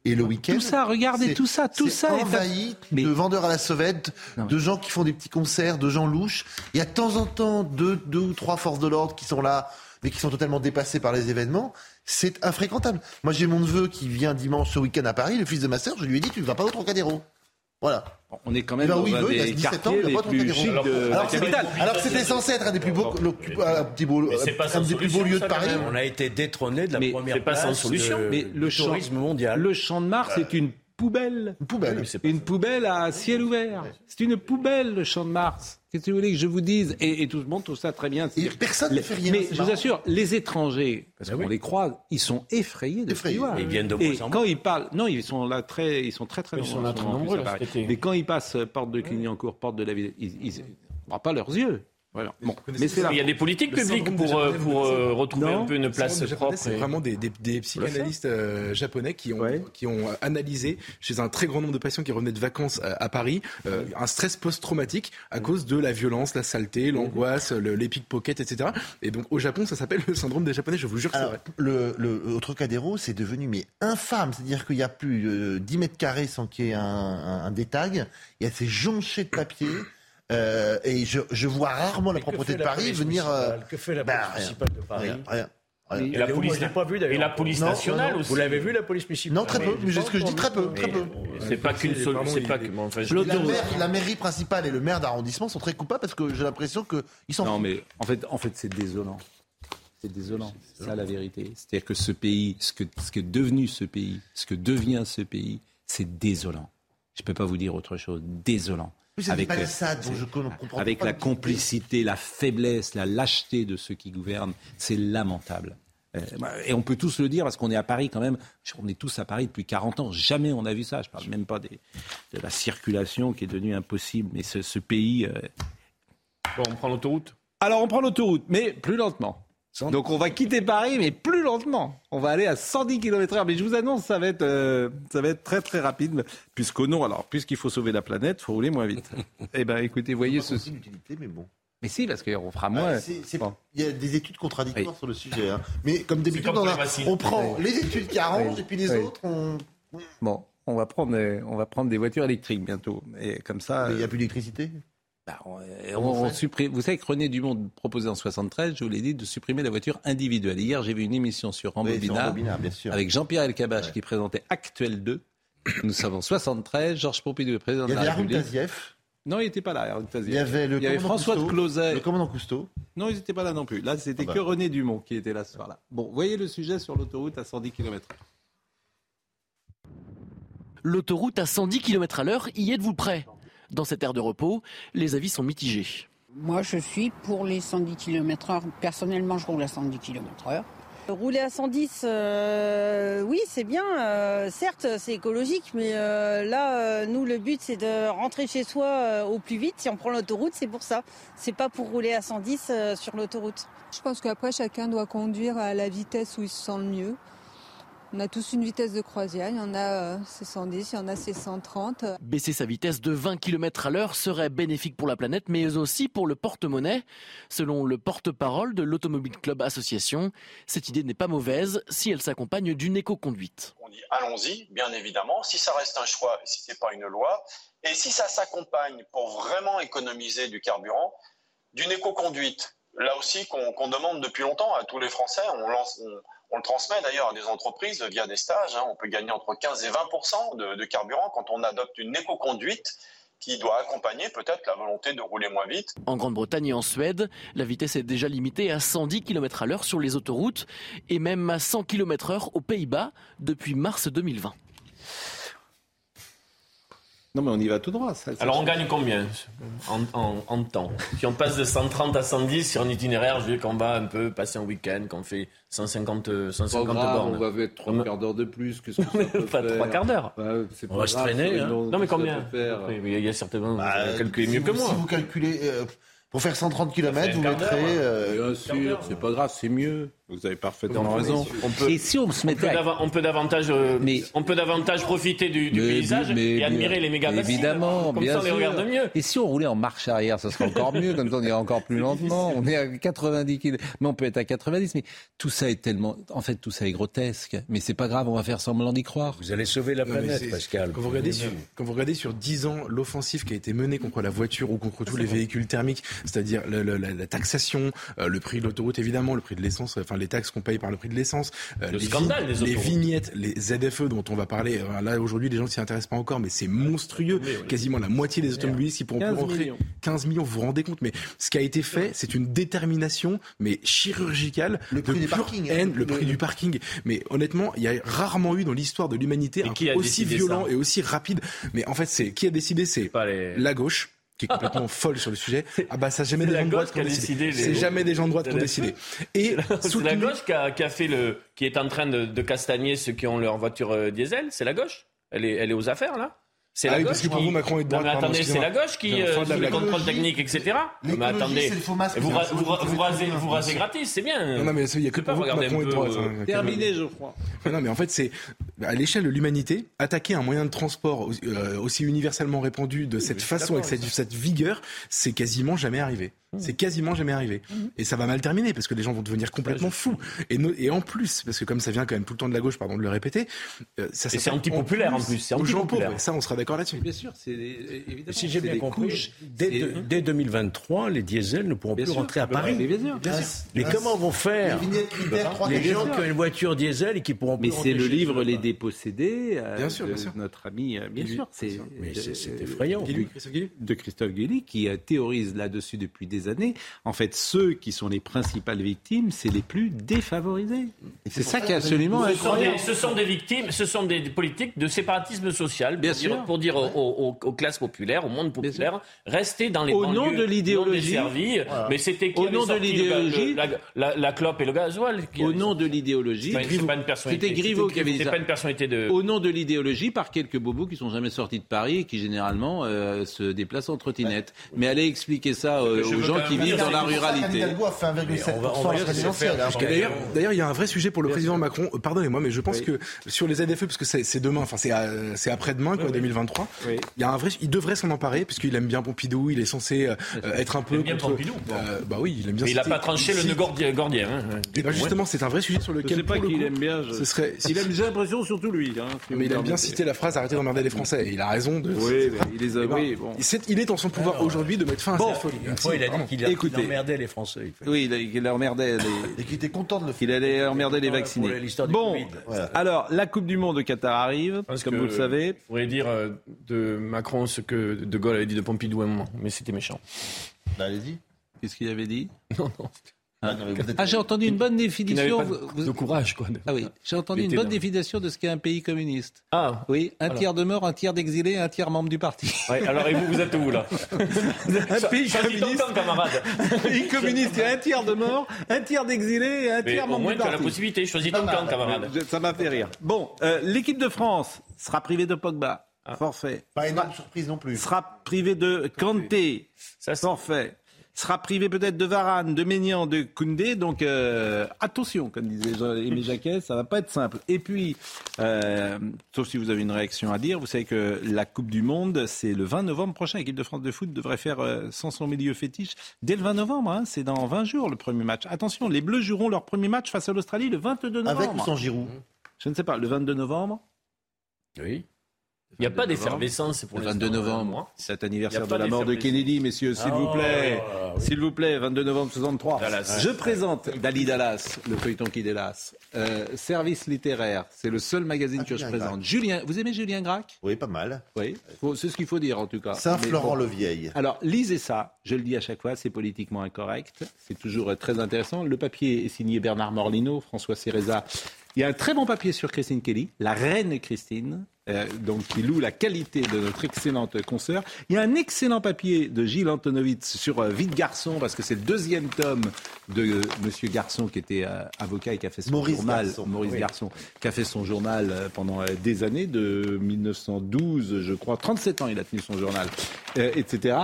Et le week-end. Tout ça, regardez tout ça, tout ça envahi est de vendeurs à la sauvette, de gens qui font des petits concerts, de gens louches. Il y a de temps en temps deux, deux ou trois forces de l'ordre qui sont là mais qui sont totalement dépassés par les événements, c'est infréquentable. Moi, j'ai mon neveu qui vient dimanche ce week-end à Paris, le fils de ma sœur, je lui ai dit, tu ne vas pas au Trocadéro. Voilà. On est quand même dans un des quartiers les plus chics de alors, la capitale. Alors que c'était censé être un des plus beaux, un des plus beaux lieux de Paris. On a été détrôné de la première place. C'est pas sans solution. Mais le tourisme mondial. Le Champ de Mars est une poubelle. Une poubelle. une poubelle à ciel ouvert. C'est une poubelle, le champ de Mars. Qu'est-ce que vous voulez que je vous dise et, tout le monde trouve ça très bien. Et personne ne fait rien. Mais je vous assure, les étrangers, parce ben qu'on les croise, ils sont effrayés de effrayés. ce Ils viennent de Et quand ils parlent, non, ils sont là très, ils sont très très ils nombreux. Sont là nombreux mais quand ils passent porte de Clignancourt, porte de la ville, ils, ils, ils pas leurs yeux. Bon. Mais Il y a des politiques publiques pour, euh, pour euh, retrouver un peu une place propre. C'est vraiment des, des, psychanalystes euh, japonais qui ont, qui ont analysé chez un très grand nombre de patients qui revenaient de vacances à, Paris un stress post-traumatique à cause de la violence, la saleté, l'angoisse, les pickpockets, etc. Et donc au Japon, ça s'appelle le syndrome des Japonais, je vous jure. Alors, le, le Trocadéro, c'est devenu mais infâme. C'est-à-dire qu'il y a plus de 10 mètres carrés sans qu'il y ait un, un, un détag. Il y a ces jonchés de papier. Euh, et je, je, vois rarement la propreté de Paris venir. Euh, que fait la police bah, municipale de Paris rien, Et, la police, pas vu, et la police nationale aussi. Vous l'avez vu la police municipale Non, très peu. Mais ce que je dis, très peu, très peu. C'est pas qu'une solution. Pas la, la, mairie principale et le maire d'arrondissement sont très coupables parce que j'ai l'impression qu'ils sont. Non, mais en fait, en fait, c'est désolant. C'est désolant. C'est ça la vérité. C'est-à-dire que ce pays, ce que, ce que est devenu ce pays, ce que devient ce pays, c'est désolant. Je ne peux pas vous dire autre chose. Désolant avec, avec la complicité, la faiblesse, la lâcheté de ceux qui gouvernent, c'est lamentable. Euh, et on peut tous le dire parce qu'on est à Paris quand même. On est tous à Paris depuis 40 ans. Jamais on a vu ça. Je parle même pas des, de la circulation qui est devenue impossible. Mais ce, ce pays. Euh, bon, on prend l'autoroute? Alors on prend l'autoroute, mais plus lentement. Donc on va quitter Paris, mais plus lentement. On va aller à 110 km/h. Mais je vous annonce, ça va être, euh, ça va être très très rapide, puisqu'au non, alors puisqu'il faut sauver la planète, faut rouler moins vite. eh ben, écoutez, voyez ceci. mais bon. Mais si, parce qu'on fera moins. Il y a des études contradictoires sur le sujet. Hein. Mais comme d'habitude, on, on, prend les études qui arrangent et puis les autres, on... Bon, on va prendre, on va prendre des voitures électriques bientôt. Et comme ça. il n'y a plus d'électricité? Bah, on, supprime, vous savez que René Dumont proposait en 73, je vous l'ai dit, de supprimer la voiture individuelle. Hier, j'ai vu une émission sur Rambobina avec Jean-Pierre Elkabach qui présentait Actuel 2. Nous savons 73, Georges Pompidou, président de la République. Non, il n'était pas là, Il y avait, le il y avait François de Closet. Le commandant Cousteau. Non, ils n'étaient pas là non plus. Là, c'était ah que bah. René Dumont qui était là ce soir-là. Bon, voyez le sujet sur l'autoroute à 110 km. L'autoroute à 110 km à l'heure, y êtes-vous prêt? Dans cette aire de repos, les avis sont mitigés. Moi, je suis pour les 110 km/h. Personnellement, je roule à 110 km/h. Rouler à 110, euh, oui, c'est bien. Euh, certes, c'est écologique, mais euh, là, nous, le but, c'est de rentrer chez soi au plus vite. Si on prend l'autoroute, c'est pour ça. C'est pas pour rouler à 110 sur l'autoroute. Je pense qu'après, chacun doit conduire à la vitesse où il se sent le mieux. On a tous une vitesse de croisière, il y en a c'est 110, il y en a c'est 130. Baisser sa vitesse de 20 km à l'heure serait bénéfique pour la planète, mais aussi pour le porte-monnaie. Selon le porte-parole de l'Automobile Club Association, cette idée n'est pas mauvaise si elle s'accompagne d'une éco-conduite. On dit allons-y, bien évidemment, si ça reste un choix, si ce n'est pas une loi, et si ça s'accompagne pour vraiment économiser du carburant, d'une éco-conduite. Là aussi, qu'on demande depuis longtemps à tous les Français, on lance... On le transmet d'ailleurs à des entreprises via des stages. Hein. On peut gagner entre 15 et 20 de, carburant quand on adopte une éco-conduite qui doit accompagner peut-être la volonté de rouler moins vite. En Grande-Bretagne et en Suède, la vitesse est déjà limitée à 110 km à l'heure sur les autoroutes et même à 100 km heure aux Pays-Bas depuis mars 2020. Non, mais on y va tout droit. Alors, on gagne combien en, temps? Si on passe de 130 à 110 sur un itinéraire, je veux qu'on va un peu passer un week-end, qu'on fait 150, 150 bornes. On va mettre trois quarts d'heure de plus que ce que ça peut Pas trois quarts d'heure. on va se traîner. Hein. Non, mais combien Il y a certainement. Bah, calculer mieux que moi. Si vous calculez. Euh, pour faire 130 km, vous mettrez. Euh, Bien sûr, c'est pas grave, c'est mieux. Vous avez parfaitement raison. On peut, et si on se mettait, on peut, davantage, euh, mais, on peut davantage profiter du, du paysage et admirer les méga Évidemment, comme bien ça on les regarde mieux. Et si on roulait en marche arrière, ça serait encore mieux, comme ça on irait encore plus lentement. On est à 90 km, mais on peut être à 90. Mais tout ça est tellement, en fait, tout ça est grotesque. Mais c'est pas grave, on va faire semblant d'y croire. Vous allez sauver la planète, Pascal. Quand vous regardez sur, quand vous regardez sur 10 ans l'offensive qui a été menée contre la voiture ou contre tous les véhicules thermiques, c'est-à-dire la, la, la, taxation, euh, le prix de l'autoroute évidemment, le prix de l'essence, enfin les taxes qu'on paye par le prix de l'essence, euh, les, scandale, les, vignettes, les ZFE dont on va parler. Euh, là aujourd'hui, les gens s'y intéressent pas encore, mais c'est monstrueux. Quasiment la moitié des automobilistes qui pourront 15 rentrer. Millions. 15 millions, vous vous rendez compte Mais ce qui a été fait, c'est une détermination, mais chirurgicale, le prix du parking, haine, le, prix du parking. Mais honnêtement, il y a rarement eu dans l'histoire de l'humanité un aussi violent et aussi rapide. Mais en fait, c'est qui a décidé C'est la gauche qui est complètement folle sur le sujet. Ah bah ça jamais des gens de droite qui ont décidé. C'est jamais des gens de droite qui ont décidé. Et c'est la gauche qui a, qui a, fait le, qui est en train de, de castagner ceux qui ont leur voiture euh, diesel. C'est la gauche. Elle est, elle est aux affaires là. C'est ah la oui, gauche parce que pour qui... vous, Macron est de droite. Non, mais attendez, c'est la gauche qui, euh, sous les contrôles techniques, etc. Mais attendez, vous, vous, vous, rasez, vous rasez gratis, c'est bien. Non, non mais il n'y a que pour vous que Macron est de droite. Hein, Terminé, je crois. Non, mais en fait, c'est à l'échelle de l'humanité, attaquer un moyen de transport euh, aussi universellement répandu de cette façon, avec cette, cette vigueur, c'est quasiment jamais arrivé. C'est quasiment jamais arrivé. Et ça va mal terminer parce que les gens vont devenir complètement fous. Et, no, et en plus, parce que comme ça vient quand même tout le temps de la gauche, pardon de le répéter, euh, ça c'est anti-populaire en plus. C'est anti-populaire. Ça, on sera d'accord là-dessus. Bien sûr, c'est évidemment. Si j'ai bien compris, couches, dès, de, dès, 2023, les diesels ne pourront plus sûr, rentrer à Paris. Mais, bien sûr, bien sûr. mais comment vont faire les, gens qui ont une voiture diesel et qui pourront plus Mais c'est le livre Les Dépossédés euh, bien sûr, de bien sûr. notre ami, bien sûr. Mais c'est effrayant. De Christophe Guilly qui théorise là-dessus depuis des années. En fait, ceux qui sont les principales victimes, c'est les plus défavorisés. C'est ça qui est absolument ce incroyable. Sont des, ce sont des victimes, ce sont des politiques de séparatisme social, bien pour sûr. Dire, pour dire aux, aux, aux, classes populaires, au monde populaire, restez dans les au banlieues, nom de l'idéologie. Voilà. Mais c'était au nom de l'idéologie, la, la, la, clope et le gasoil. Au nom de l'idéologie, c'était Griveaux qui avait dit ça. pas une personnalité de. Au nom de l'idéologie, par quelques bobos qui sont jamais sortis de Paris et qui généralement euh, se déplacent en trottinette. Mais allez expliquer ça euh, aux gens qui vivent dans la ruralité. D'ailleurs, il y a un vrai sujet pour le président Macron. Euh, pardonnez-moi, mais je pense que sur les ZFE, parce que c'est demain, enfin c'est après-demain, quoi, 2023. Il y a un vrai, il devrait s'en emparer puisqu'il aime bien Pompidou. Il est censé être un peu. Il aime bien Pompidou. Bah oui, il aime bien. Il n'a pas tranché le nœud gordien. Et ben justement, c'est un vrai sujet sur lequel. Je sais pas qu'il aime bien. Ce serait. Il aime, j'ai l'impression surtout lui. Mais il aime bien citer la phrase "Arrêtez d'emmerder les Français". Il a raison de. Oui, il les a. Il est en son pouvoir aujourd'hui de mettre fin à cette folie. Il a dit qu'il emmerdait les Français. Oui, il emmerdait les... Et qu'il était content de le faire. Il allait emmerder les vaccinés. Bon, voilà. alors la Coupe du Monde de Qatar arrive, Parce comme que, vous le savez. Vous pourriez dire euh, de Macron ce que De Gaulle avait dit de Pompidou à un moment, mais c'était méchant. Bah, Allez-y. Qu'est-ce qu'il avait dit? Non, non. Ah, ah j'ai entendu une bonne définition. Vous... De courage, quoi. Ah oui, j'ai entendu une bonne dans... définition de ce qu'est un pays communiste. Ah oui, un alors. tiers de morts, un tiers d'exilés, un tiers membre du parti. Ouais, alors et vous, vous êtes où là Un pays communiste, camarade. Un pays communiste, il y a un tiers de morts, un tiers d'exilés, et un Mais tiers membre du parti. tu as la possibilité, choisis ton camp, camarade. Ça m'a fait rire. Bon, euh, l'équipe de France sera privée de Pogba, ah. forfait. Pas énorme surprise non plus. Sera privée de Kanté, ça forfait sera privé peut-être de Varane, de Maignan, de Koundé. Donc euh, attention, comme disait Aimé Jacquet, ça va pas être simple. Et puis, euh, sauf si vous avez une réaction à dire, vous savez que la Coupe du Monde, c'est le 20 novembre prochain. L'équipe de France de foot devrait faire euh, sans son milieu fétiche dès le 20 novembre. Hein, c'est dans 20 jours le premier match. Attention, les Bleus joueront leur premier match face à l'Australie le 22 novembre. Avec ou sans Giroud? Je ne sais pas, le 22 novembre? Oui. Il n'y a pas d'effervescence pour le 22 novembre, cet anniversaire de la mort de Kennedy, messieurs, s'il vous plaît. Ah, S'il vous plaît, 22 novembre 63. Je présente Dali Dallas, le feuilleton qui délasse. Euh, service littéraire, c'est le seul magazine que je présente. Julien, vous aimez Julien Gracq? Oui, pas mal. Oui, c'est ce qu'il faut dire en tout cas. Saint-Florent-le-Vieil. Alors, lisez ça, je le dis à chaque fois, c'est politiquement incorrect, c'est toujours très intéressant. Le papier est signé Bernard Morlino, François Cereza. Il y a un très bon papier sur Christine Kelly, la reine Christine, euh, donc qui loue la qualité de notre excellente consoeur. Il y a un excellent papier de Gilles Antonovitz sur euh, Vite Garçon, parce que c'est le deuxième tome de euh, Monsieur Garçon, qui était euh, avocat et qui a fait son Maurice journal, Garçon, Maurice oui. Garçon, qui a fait son journal euh, pendant des années, de 1912, je crois, 37 ans il a tenu son journal, etc.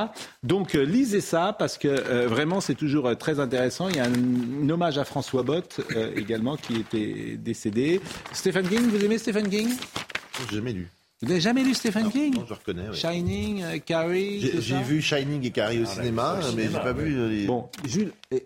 Donc lisez ça, parce que vraiment c'est toujours très intéressant. Il y a un, un hommage à François Bott également, qui était décédé. Stephen King, vous aimez Stephen King J'ai jamais lu. Vous n'avez jamais lu Stephen King? Non, je reconnais. oui. Shining, euh, Carrie J'ai vu Shining et Carrie au cinéma, mais j'ai pas vu. euh, les- Bon, Jules, et,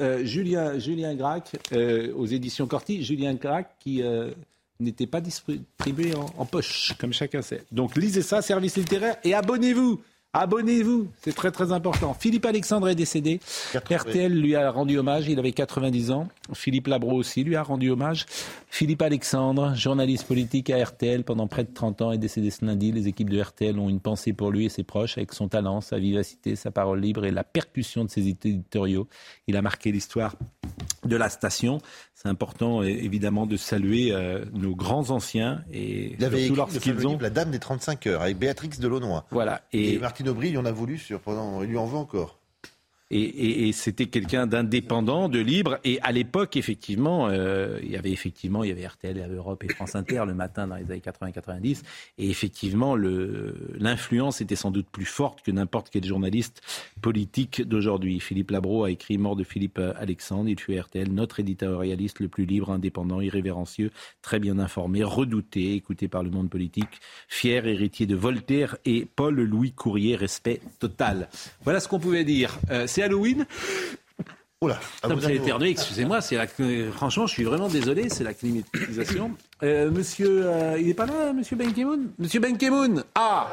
euh, Julien, Julien Gracq, euh, aux éditions Corti, Julien Gracq qui euh, n'était pas distribué en, en poche, comme chacun sait. Donc lisez ça, service littéraire, et abonnez-vous Abonnez-vous, c'est très très important. Philippe Alexandre est décédé. RTL lui a rendu hommage, il avait 90 ans. Philippe Labro aussi lui a rendu hommage. Philippe Alexandre, journaliste politique à RTL pendant près de 30 ans, est décédé ce lundi. Les équipes de RTL ont une pensée pour lui et ses proches, avec son talent, sa vivacité, sa parole libre et la percussion de ses éditoriaux. Il a marqué l'histoire de la station. C'est important évidemment de saluer euh, nos grands anciens et Il avait surtout lorsqu'ils ont livre La Dame des 35 heures avec Béatrix Delaunoy. voilà Et, et, Martine Aubry, il en a voulu sur pendant, il lui en veut encore. Et, et- et c'était quelqu'un d'indépendant, de libre. Et à l'époque, effectivement, euh, il y avait effectivement, il y avait RTL, il y Europe et France Inter le matin dans les années 80-90. Et effectivement, l'influence était sans doute plus forte que n'importe quel journaliste politique d'aujourd'hui. Philippe Labro a écrit Mort de Philippe Alexandre. Il fut RTL, notre éditorialiste le plus libre, indépendant, irrévérencieux, très bien informé, redouté, écouté par le monde politique, fier héritier de Voltaire et Paul-Louis Courrier, respect total. Voilà ce qu'on pouvait dire. Euh, c'est Halloween. Oula, Ça vous avez perdu, excusez-moi, c'est la... franchement, je suis vraiment désolé, c'est la climatisation. Euh, monsieur, euh, il n'est pas là, monsieur Ben Ki-moon Monsieur Ben Ki-moon Ah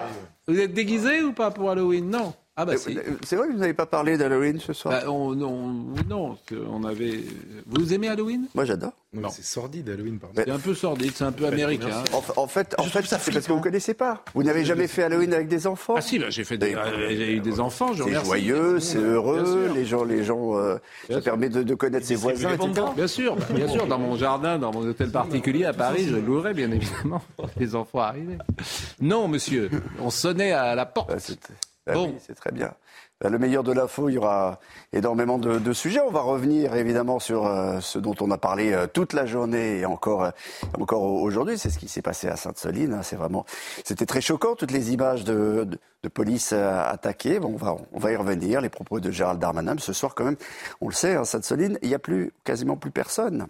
Vous êtes déguisé ou pas pour Halloween? Non. Ah bah si. C'est vrai que vous n'avez pas parlé d'Halloween ce soir? Bah, on, on- non, on avait. Vous aimez Halloween? Moi j'adore. Non. C'est sordide, Halloween, pardon. C'est un peu sordide, c'est un peu américain. En, en fait, en fait c'est parce que vous ne connaissez pas. Vous n'avez jamais fait Halloween avec des enfants? Ah si, bah, j'ai fait des, euh, j'ai eu des enfants, je C'est joyeux, c'est heureux, les gens, les gens, euh, ça permet de, de connaître ses voisins, etc. Bien sûr, bien sûr, dans mon jardin, dans mon hôtel particulier à Paris, je louerais bien évidemment les enfants arrivés. Non, monsieur, on sonnait à la porte. Ah oui, c'est très bien. Bah, Le meilleur de l'info, il y aura énormément de, de sujets. On va revenir évidemment sur euh, ce dont on a parlé euh, toute la journée et encore, euh, encore aujourd'hui. C'est ce qui s'est passé à Sainte-Soline. hein. C'est vraiment, c'était très choquant toutes les images de, de, de police attaquées. Bon, on va, on va y revenir. Les propos de Gérald Darmanin ce soir, quand même, on le sait, à Sainte-Soline, il n'y a plus quasiment plus personne.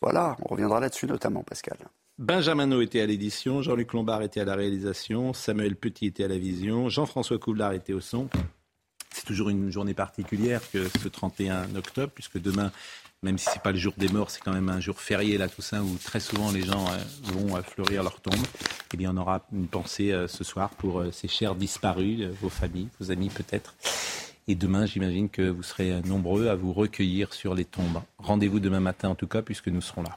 Voilà, on reviendra là-dessus notamment, Pascal. Benjamin No était à l'édition, Jean-Luc Lombard était à la réalisation, Samuel Petit était à la vision, Jean-François Coulard était au son. C'est toujours une journée particulière que ce 31 octobre, puisque demain, même si c'est pas le jour des morts, c'est quand même un jour férié là, Toussaint, où très souvent les gens euh, vont euh, fleurir leur tombe. Eh bien, on aura une pensée euh, ce soir pour ces chers disparus, vos familles, vos amis peut-être. Et demain, j'imagine que vous serez nombreux à vous recueillir sur les tombes. Rendez-vous demain matin en tout cas, puisque nous serons là.